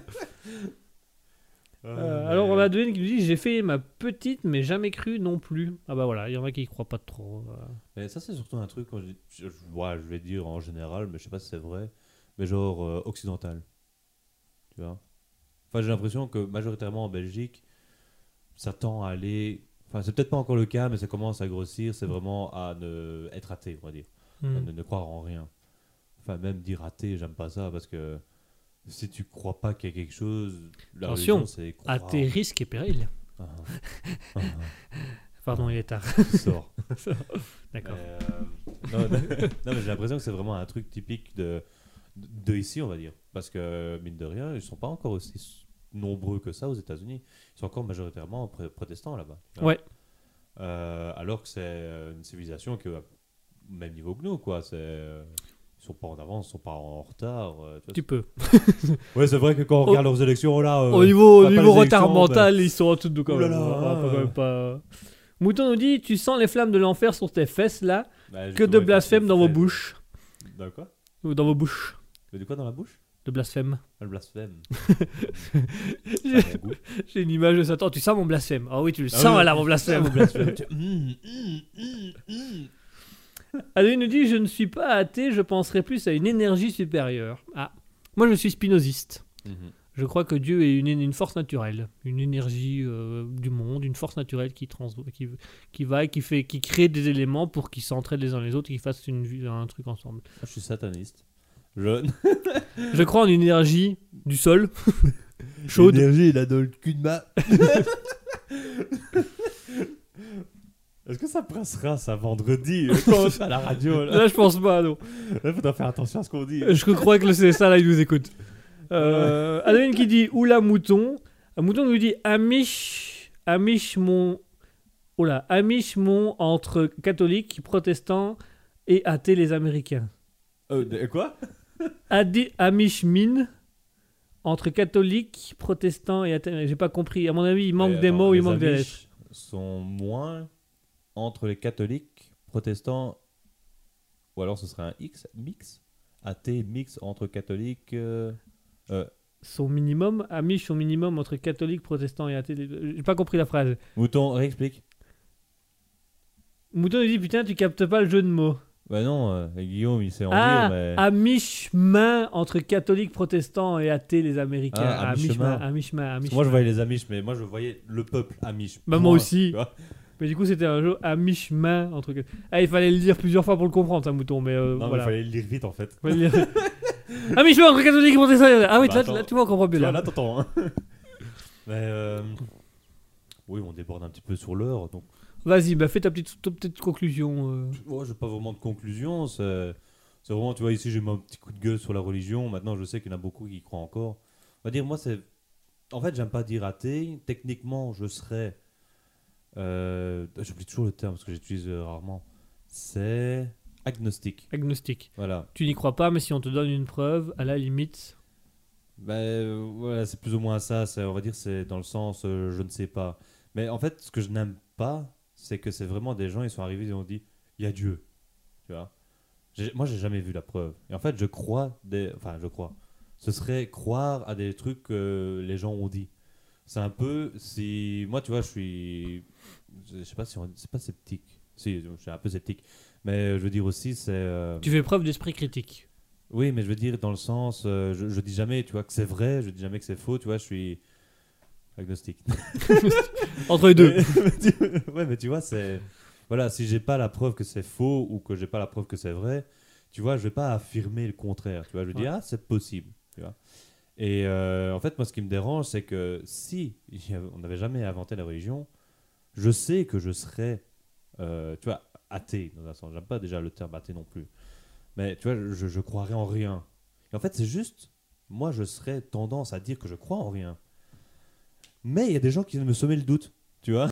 Euh, mais- alors on a Adeline qui nous dit j'ai fait ma petite mais jamais cru non plus. Ah bah voilà, il y en a qui y croient pas trop. euh. Mais ça, c'est surtout un truc, quand je, je, je- ouais, je vais dire en général, mais je sais pas si c'est vrai, mais genre euh, occidental. Tu vois? Enfin, j'ai l'impression que majoritairement en Belgique, ça tend à aller. Enfin, c'est peut-être pas encore le cas, mais ça commence à grossir. C'est vraiment à ne être athée, on va dire. À ne, ne croire en rien. Enfin, même dire athée, j'aime pas ça parce que si tu crois pas qu'il y a quelque chose, la Attention, religion, croire. À tes risques et périls. [LAUGHS] Ah, ah, Pardon, il est tard. ah, sors. [LAUGHS] D'accord. Euh, [LAUGHS] non, mais j'ai l'impression que c'est vraiment un truc typique de, de ici, on va dire. Parce que, mine de rien, ils sont pas encore aussi nombreux que ça aux États-Unis. Ils sont encore majoritairement protestants là-bas. Ouais. Euh, alors que c'est euh, une civilisation qui est au même niveau que nous, quoi. C'est. Euh, Ils sont pas en avance, ils sont pas en retard. euh, tu peux. [LAUGHS] Ouais, c'est vrai que quand on regarde leurs élections, oh là. euh, Au niveau, au retard mental, ils sont en dessous de nous quand même. là. Pas- Mouton nous dit Tu sens les flammes de l'enfer sur tes fesses là bah, Que de blasphème font dans vos bouches. De quoi? Dans vos bouches. De quoi dans la bouche? De blasphème. Ah, Le blasphème. [LAUGHS] [LAUGHS] J'ai une image de Satan. Tu sens mon blasphème Ah oui, tu le Ah sens oui. là, mon blasphème. Mm, mm, mm. Allez, il nous dit Je ne suis pas athée, je penserais plus à une énergie supérieure. Ah, moi je suis spinoziste. Mhm. Je crois que Dieu est une, une force naturelle, une énergie euh, du monde, une force naturelle qui, trans, qui, qui va et qui, fait, qui crée des éléments pour qu'ils s'entraident les uns les autres et qu'ils fassent une, un truc ensemble. Moi, je suis sataniste. Je... [LAUGHS] Je crois en une énergie du sol, [LAUGHS] chaude. L'énergie, il a dans le cul de ma. [LAUGHS] Est-ce que ça passera ça vendredi euh, à la radio là? Là, je pense pas, non. Là, faudra faire attention à ce qu'on dit. Je crois que le CSA, là, il nous écoute. Euh, Adeline qui dit Oula mouton. Mouton nous dit Amish, Amish mon. Oula, Amish mon entre catholiques, protestants et athées les Américains. Euh, quoi? Adi, Amish min entre catholiques, protestants et athées. J'ai pas compris. À mon avis, il manque des mots, il manque des lettres. sont moins entre les catholiques, protestants, ou alors ce serait un X, mix Athée, mix entre catholiques. euh, euh, Son minimum, Amish, son minimum entre catholiques, protestants et athées. J'ai pas compris la phrase. Mouton, réexplique. Mouton nous dit Putain, tu captes pas le jeu de mots. Bah non, euh, Guillaume, il sait en Ah, dire, mais. à mi-chemin entre catholiques, protestants et athées, les Américains. Ah, à mi-chemin. à mi-chemin, moi, je voyais les Amish, mais moi, je voyais le peuple Amish. Bah, moi aussi. Mais du coup, c'était un jeu à mi-chemin entre. Ah, il fallait le lire plusieurs fois pour le comprendre, ça, mouton. Mais euh, Non, mais il fallait le lire vite en fait. Fallait le lire. à mi-chemin entre catholiques et protestants. Ah oui, Bah, là, là, tu vois, on comprend vois, là. là, t'entends. hein. [LAUGHS] mais. euh, Oui, on déborde un petit peu sur l'heure. Donc, Vas-y, bah, fais ta petite, ta petite conclusion. euh. moi, j'ai pas vraiment de conclusion. C'est c'est vraiment, tu vois, ici, j'ai mis un petit coup de gueule sur la religion. Maintenant, je sais qu'il y en a beaucoup qui y croient encore. On va dire, moi, c'est. En fait, j'aime pas dire athée. Techniquement, je serais. Euh... J'oublie toujours le terme parce que j'utilise euh, rarement. C'est. Agnostique. Agnostique. Voilà. Tu n'y crois pas, mais si on te donne une preuve, à la limite. Ben euh, voilà, c'est plus ou moins ça. On va dire c'est dans le sens euh, je ne sais pas. Mais en fait, ce que je n'aime pas, c'est que c'est vraiment des gens, ils sont arrivés, ils ont dit il y a Dieu. Tu vois? Moi, j'ai jamais vu la preuve. Et en fait, je crois des. Enfin, je crois. Ce serait croire à des trucs que les gens ont dit. C'est un peu si moi, tu vois, je suis. Je sais pas si on. C'est pas sceptique. Si, je suis un peu sceptique. Mais je veux dire aussi, c'est. euh, Tu fais preuve d'esprit critique. oui, mais je veux dire dans le sens, euh, je, je dis jamais, tu vois, que c'est vrai, je dis jamais que c'est faux, tu vois, je suis agnostique. [LAUGHS] Entre les deux. [LAUGHS] Ouais, mais tu vois, c'est voilà, si j'ai pas la preuve que c'est faux ou que j'ai pas la preuve que c'est vrai, tu vois, je vais pas affirmer le contraire, tu vois, je vais dire ah c'est possible, tu vois. Et euh, en fait, moi, ce qui me dérange, c'est que si il y avait- on n'avait jamais inventé la religion, je sais que je serais, euh, tu vois, athée dans un sens. J'aime pas déjà le terme athée non plus. Mais tu vois, je, je croirais en rien. Et en fait, c'est juste, moi, je serais tendance à dire que je crois en rien. Mais il y a des gens qui viennent me sommer le doute, tu vois.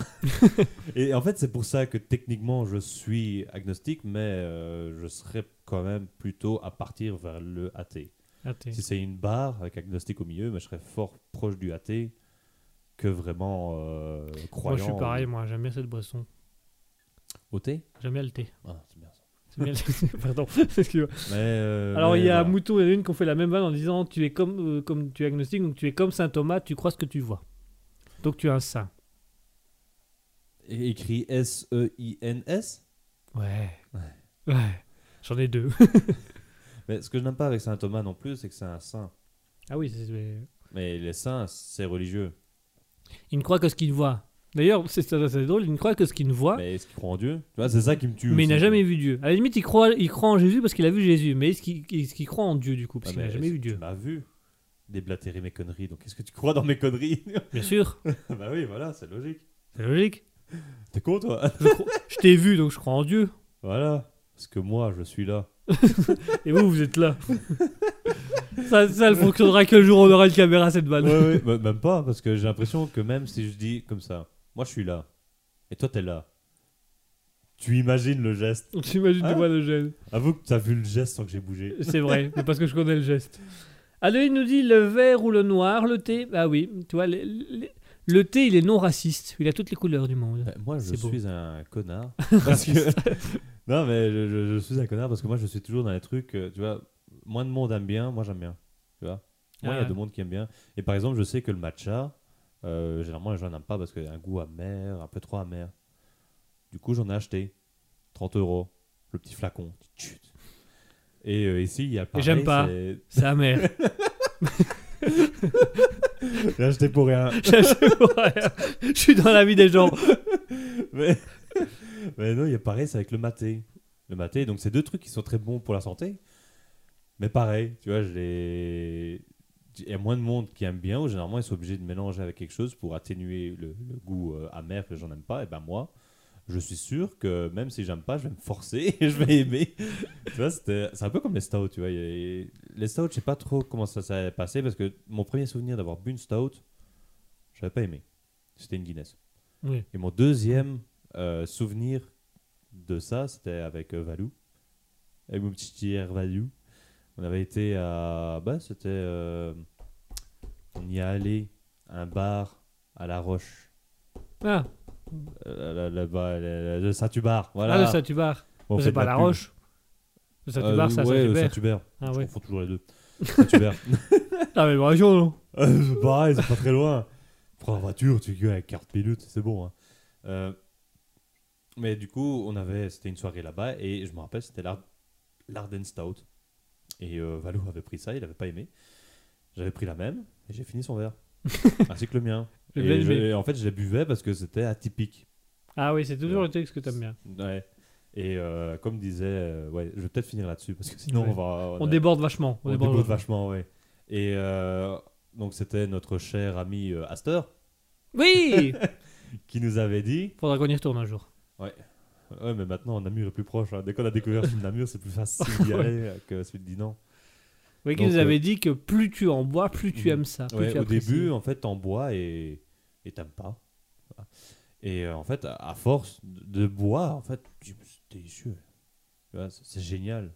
[LAUGHS] Et en fait, c'est pour ça que techniquement, je suis agnostique, mais euh, je serais quand même plutôt à partir vers le athée. Athée. Si c'est une barre avec agnostique au milieu, mais je serais fort proche du athée que vraiment euh, croyant. Moi, je suis pareil, moi, j'aime bien cette boisson. Au thé? J'aime bien le thé. Ah, c'est bien ça. [LAUGHS] Pardon. [LAUGHS] Euh, Alors, il y a voilà. Mouton et une qui ont fait la même vanne en disant Tu es comme, euh, comme tu es agnostique, donc tu es comme saint Thomas, tu crois ce que tu vois. Donc tu es un saint. É- Écrit E S-E-I-N-S. Ouais. Ouais. J'en ai deux. [LAUGHS] Mais ce que je n'aime pas avec saint Thomas non plus, c'est que c'est un saint. ah oui, c'est- Mais les saints, c'est religieux. Il ne croit que ce qu'il voit. D'ailleurs, c'est c'est drôle, il ne croit que ce qu'il ne voit, mais, Mais est-ce qu'il croit en Dieu? Tu vois, c'est ça qui me tue. il aussi, n'a jamais vu Dieu. À la limite, il croit, il croit en Jésus parce qu'il a vu Jésus, mais est-ce qu'il est-ce qu'il croit en Dieu du coup? Parce Ah, qu'il n'a mais jamais vu que Tu Dieu. m'as vu déblatérer mes conneries? Donc, est-ce que tu crois dans mes conneries? [LAUGHS] Bien sûr, [LAUGHS] Bah oui, voilà, c'est logique. c'est logique. T'es con, toi? Je t'ai vu, donc je crois en Dieu. Voilà. Parce que moi, je suis là. [LAUGHS] Et vous, vous êtes là. Ça, ça ne fonctionnera que le jour où on aura une caméra cette vanne. Ouais, ouais, bah, même pas, parce que j'ai l'impression que même si je dis comme ça, moi je suis là, et toi t'es là, Tu imagines le geste. Tu imagines Hein du moi le gène. Avoue que tu as vu le geste sans que j'ai bougé. C'est vrai, [LAUGHS] mais parce que je connais le geste. Adeline nous dit le vert ou le noir, le thé. Ah oui, tu vois, le, thé, il est non raciste. Il a toutes les couleurs du monde. Euh, Moi, je beau. suis un connard. [LAUGHS] Parce que... [LAUGHS] non, mais je, je- je suis un connard parce que moi, je suis toujours dans les trucs. euh, Tu vois, moins de monde aime bien, moi, j'aime bien. Tu vois Moi, il y Ah. a de monde qui aime bien. Et par exemple, je sais que le matcha, euh, généralement, les gens n'aiment pas parce qu'il y a un goût amer, un peu trop amer. Du coup, j'en ai acheté 30 euros, le petit flacon. Et euh, ici, il y a le Et j'aime pas. c'est- amer. [LAUGHS] [LAUGHS] [LAUGHS] J'ai acheté pour rien. je suis dans la vie des gens. mais, mais non, il y a pareil, c'est avec le maté. Le maté, donc c'est deux trucs qui sont très bons pour la santé. Mais pareil, tu vois, je il y a moins de monde qui aime bien, ou généralement ils sont obligés de mélanger avec quelque chose pour atténuer le, le goût euh, amer que j'en aime pas. Et ben moi, je suis sûr que même si j'aime pas, je vais me forcer [LAUGHS] et je vais aimer. tu vois, c'est un peu comme les stouts, tu vois. les stouts, je sais pas trop comment ça s'est passé parce que mon premier souvenir d'avoir bu une stout, j'avais pas aimé. C'était une Guinness. Oui. Et mon deuxième euh, souvenir de ça, c'était avec euh, Valou. Avec mon petit tiers Valou. On avait été à. Bah, c'était. euh, on y est allé à un bar à La Roche. Ah, Euh, Là-bas, le, le Saint-Hubert. Voilà. ah le Saint-Hubert. On fait c'est de pas la pub. Roche. Le Saint-Hubert, Euh, c'est à ouais, le Saint-Hubert. Saint-Hubert. Ah Je ouais. confonds toujours les deux. [LAUGHS] Saint-Hubert. Ah mais région, non [LAUGHS] Euh, c'est pareil, c'est pas très loin. Prends la voiture, tu gueules avec 40 minutes, c'est bon. hein. Euh, mais du coup, on avait, c'était une soirée là-bas et je me rappelle, c'était l'Ar- l'Arden Stout. Et euh, Valou avait pris ça, il avait pas aimé. J'avais pris la même et j'ai fini son verre. [LAUGHS] ainsi que le mien. Bien Et je- aimé. et en fait, je les buvais parce que c'était atypique. Ah oui, c'est toujours le texte que t'aimes bien. Ouais. Et euh, comme disait, euh, ouais, je vais peut-être finir là-dessus parce que sinon Ouais. on va. On a- déborde vachement. on déborde vachement, ouais. Et euh, donc c'était notre cher ami euh, Astor Oui [LAUGHS] qui nous avait dit. Faudra qu'on y retourne un jour. Ouais, mais maintenant Namur est plus proche. hein. Dès qu'on a découvert celui de Namur, c'est plus facile d'y [LAUGHS] aller que celui de Dinan. Oui, qui nous euh, avait dit que plus tu en bois, plus tu Mhm. aimes ça. Ouais, tu au apprécies. début, en fait, t'en bois et et t'aimes pas. Et euh, en fait, à, force de de boire, en fait, tu c'est délicieux. C'est génial.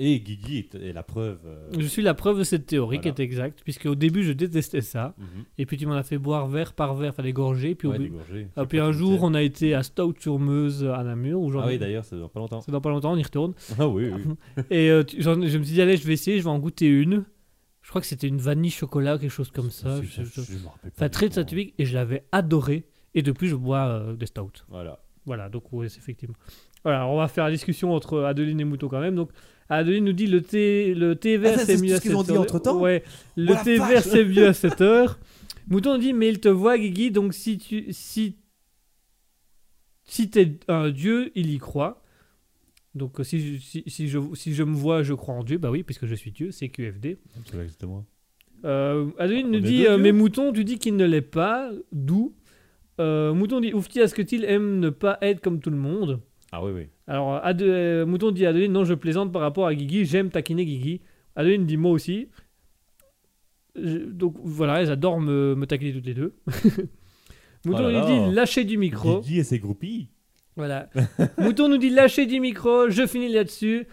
Et Guigui est, est la preuve. euh, Je suis la preuve de cette théorie qui Voilà. est exacte, puisque au début je détestais ça, mhm. et puis tu m'en as fait boire verre par verre, des gorgées, puis, au Ouais, bout- dégorgé. Ah, puis un jour on a été à Stout-sur-Meuse à Namur, où j'en Ah ai- oui, d'ailleurs, c'est dans pas longtemps. c'est dans pas longtemps, on y retourne, [LAUGHS] Ah oui, oui. [LAUGHS] et euh, tu- j'en- je me suis dit allez je vais essayer, je vais en goûter une, je crois que c'était une vanille chocolat, quelque chose comme ça, C'est- je- je- me rappelle pas enfin du très satyrique, et je l'avais adoré, et depuis je bois euh, des Stouts. Voilà. Voilà, donc oui, c'est effectivement. Voilà, on va faire la discussion entre Adeline et Mouton quand même. Donc, Adeline nous dit le thé, le thé vert Ah, ça, c'est mieux à ce qu'ils 7 ont dit heures. entre-temps Ouais, le Oh thé vert c'est mieux à 7 heures. [LAUGHS] Mouton nous dit mais il te voit Guigui, donc si tu si si t'es un dieu, il y croit. Donc si je, si, si je si je me vois, je crois en Dieu. Bah oui, puisque je suis Dieu, c'est QFD. C'est exactement. Euh, Adeline On nous dit euh, Mais Mouton, tu dis qu'il ne l'est pas, d'où? Euh, Mouton dit Oufti, est-ce que tu aime ne pas être comme tout le monde? Ah oui, oui. Alors, Ade- euh, Mouton dit à Adeline Non, je plaisante par rapport à Guigui, j'aime taquiner Guigui. Adeline dit Moi aussi. Je- donc voilà, elles adorent me, me taquiner toutes les deux. [LAUGHS] Mouton Oh là lui là. dit Lâchez du micro. Guigui et ses groupies. Voilà. [LAUGHS] Mouton nous dit lâchez du micro, je finis là-dessus.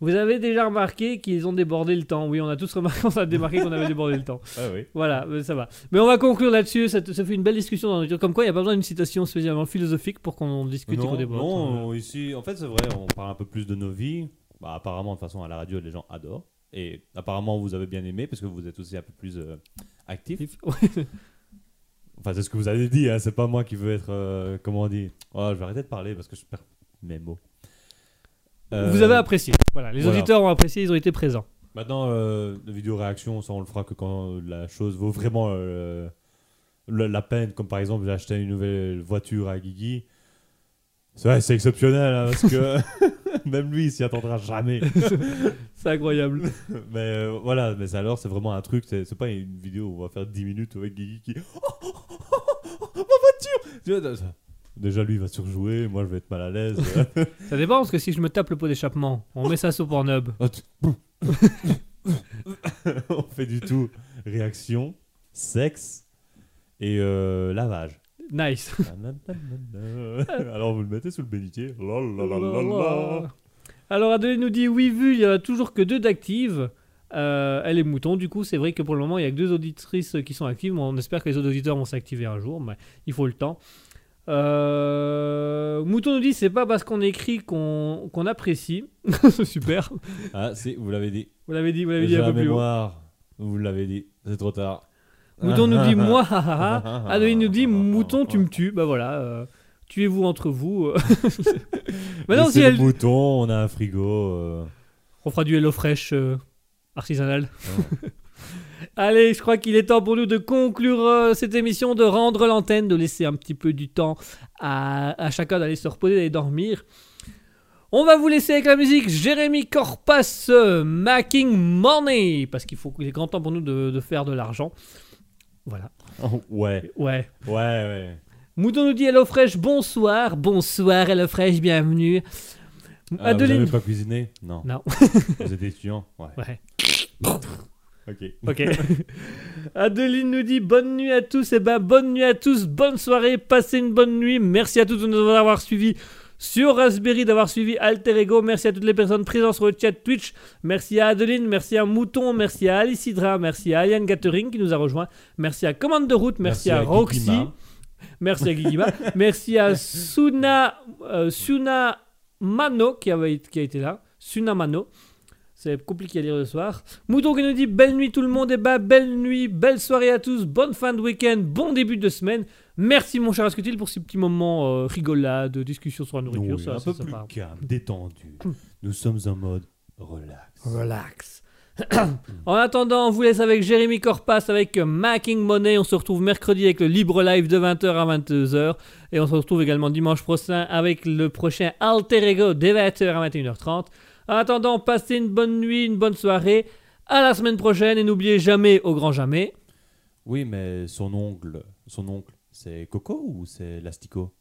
Vous avez déjà remarqué qu'ils ont débordé le temps. Oui, on a tous remarqué, [LAUGHS] on a démarqué qu'on avait débordé le temps. Ah oui. Voilà, ça va. Mais on va conclure là-dessus. Ça, ça fait une belle discussion dans notre Comme quoi, il n'y a pas besoin d'une citation spécialement philosophique pour qu'on discute et qu'on Non, déborde. non, ici, en fait, c'est vrai, on parle un peu plus de nos vies. Bah, apparemment, de toute façon, à la radio, les gens adorent. Et apparemment, vous avez bien aimé parce que vous tes aussi un peu plus euh, actif. [LAUGHS] Enfin, c'est ce que vous avez dit, hein, c'est pas moi qui veux être. euh, comment on dit? Oh, Je vais arrêter de parler parce que je perds mes mots. Euh, Vous avez apprécié. Voilà, les voilà. auditeurs ont apprécié, ils ont été présents. Maintenant, euh, la vidéo réaction, ça on le fera que quand la chose vaut vraiment euh, la peine. Comme par exemple, j'ai acheté une nouvelle voiture à Guigui. C'est vrai, c'est exceptionnel hein, parce que [LAUGHS] même lui, il s'y attendra jamais. [LAUGHS] C'est incroyable. [LAUGHS] mais euh, voilà, mais alors c'est vraiment un truc. C'est pas une vidéo où on va faire 10 minutes avec Guigui qui. Oh, ma voiture Tu vois, ça- Déjà, lui, il va surjouer. Moi, je vais être mal à l'aise. [LAUGHS] Ça dépend parce que si je me tape le pot d'échappement, on met ça sur Pornhub. [LAUGHS] Tu- [LAUGHS] on fait du tout réaction, sexe et euh, lavage. Nice. Alors vous le mettez sous le bénitier. Alors Adeline nous dit oui vu, il y en a toujours que deux d'actives. Euh, elle est mouton, du coup c'est vrai que pour le moment il y a que deux auditrices qui sont actives. On espère que les autres auditeurs vont s'activer un jour, mais il faut le temps. Euh, Mouton nous dit c'est pas parce qu'on écrit qu'on qu'on apprécie. [LAUGHS] Super. Ah, si, vous l'avez dit. Vous l'avez dit, vous l'avez dit un peu plus haut. Vous l'avez dit. C'est trop tard. Mouton nous dit moi, ha, ha, ha. [LAUGHS] Adeline nous dit mouton, tu me tues. Bah voilà, euh, tuez-vous entre vous. [LAUGHS] Maintenant, Mais si elle. le mouton, on a un frigo. euh, On fera du Hello Fresh euh, artisanal. Allez, je crois qu'il est temps pour nous de conclure euh, cette émission, de rendre l'antenne, de laisser un petit peu du temps à, à chacun d'aller se reposer, d'aller dormir. On va vous laisser avec la musique Jérémy Corpas, euh, Making Money, parce qu'il faut qu'il est grand temps pour nous de, de faire de l'argent. Voilà. Oh, [LAUGHS] ouais, Ouais. ouais, ouais. Mouton nous dit Hello Fresh, bonsoir. Bonsoir Hello Fresh, bienvenue. Vous Adeline. n'avez pas cuisiné? Non. Non. Vous êtes étudiant? Ouais. Ouais. Ok. Ok. Adeline nous dit bonne nuit à tous. Et ben bonne nuit à tous, bonne soirée, passez une bonne nuit. Merci à tous de nous avoir suivis sur Raspberry, d'avoir suivi Alter Ego. Merci à toutes les personnes présentes sur le chat Twitch. Merci à Adeline, merci à Mouton, merci à Alice Hydra, merci à Ian Gathering qui nous a rejoint. Merci à Commande de route, merci, à, Roxy. Guigima. Merci à Guigima. Merci à Suna, euh, Suna Mano qui, avait, qui a été là. Suna Mano. C'est compliqué à lire le soir. Mouton qui nous dit belle nuit tout le monde. Et bah belle nuit, belle soirée à tous. Bonne fin de week-end, bon début de semaine. Merci mon cher Ascutil pour ces petits moments euh, rigolades, discussion sur la nourriture. Oui, ça, un ça, peu ça plus calme, détendu. Nous sommes en mode relax. Relax. en attendant, on vous laisse avec Jérémy Corpas avec Making Money. On se retrouve mercredi avec le Libre Live de 20h à 22h. Et on se retrouve également dimanche prochain avec le prochain Alter Ego de 20h à 21h30. En attendant, passez une bonne nuit, une bonne soirée. À la semaine prochaine et n'oubliez jamais, au grand jamais. Oui, mais son oncle, son oncle, c'est Coco ou c'est l'Astico?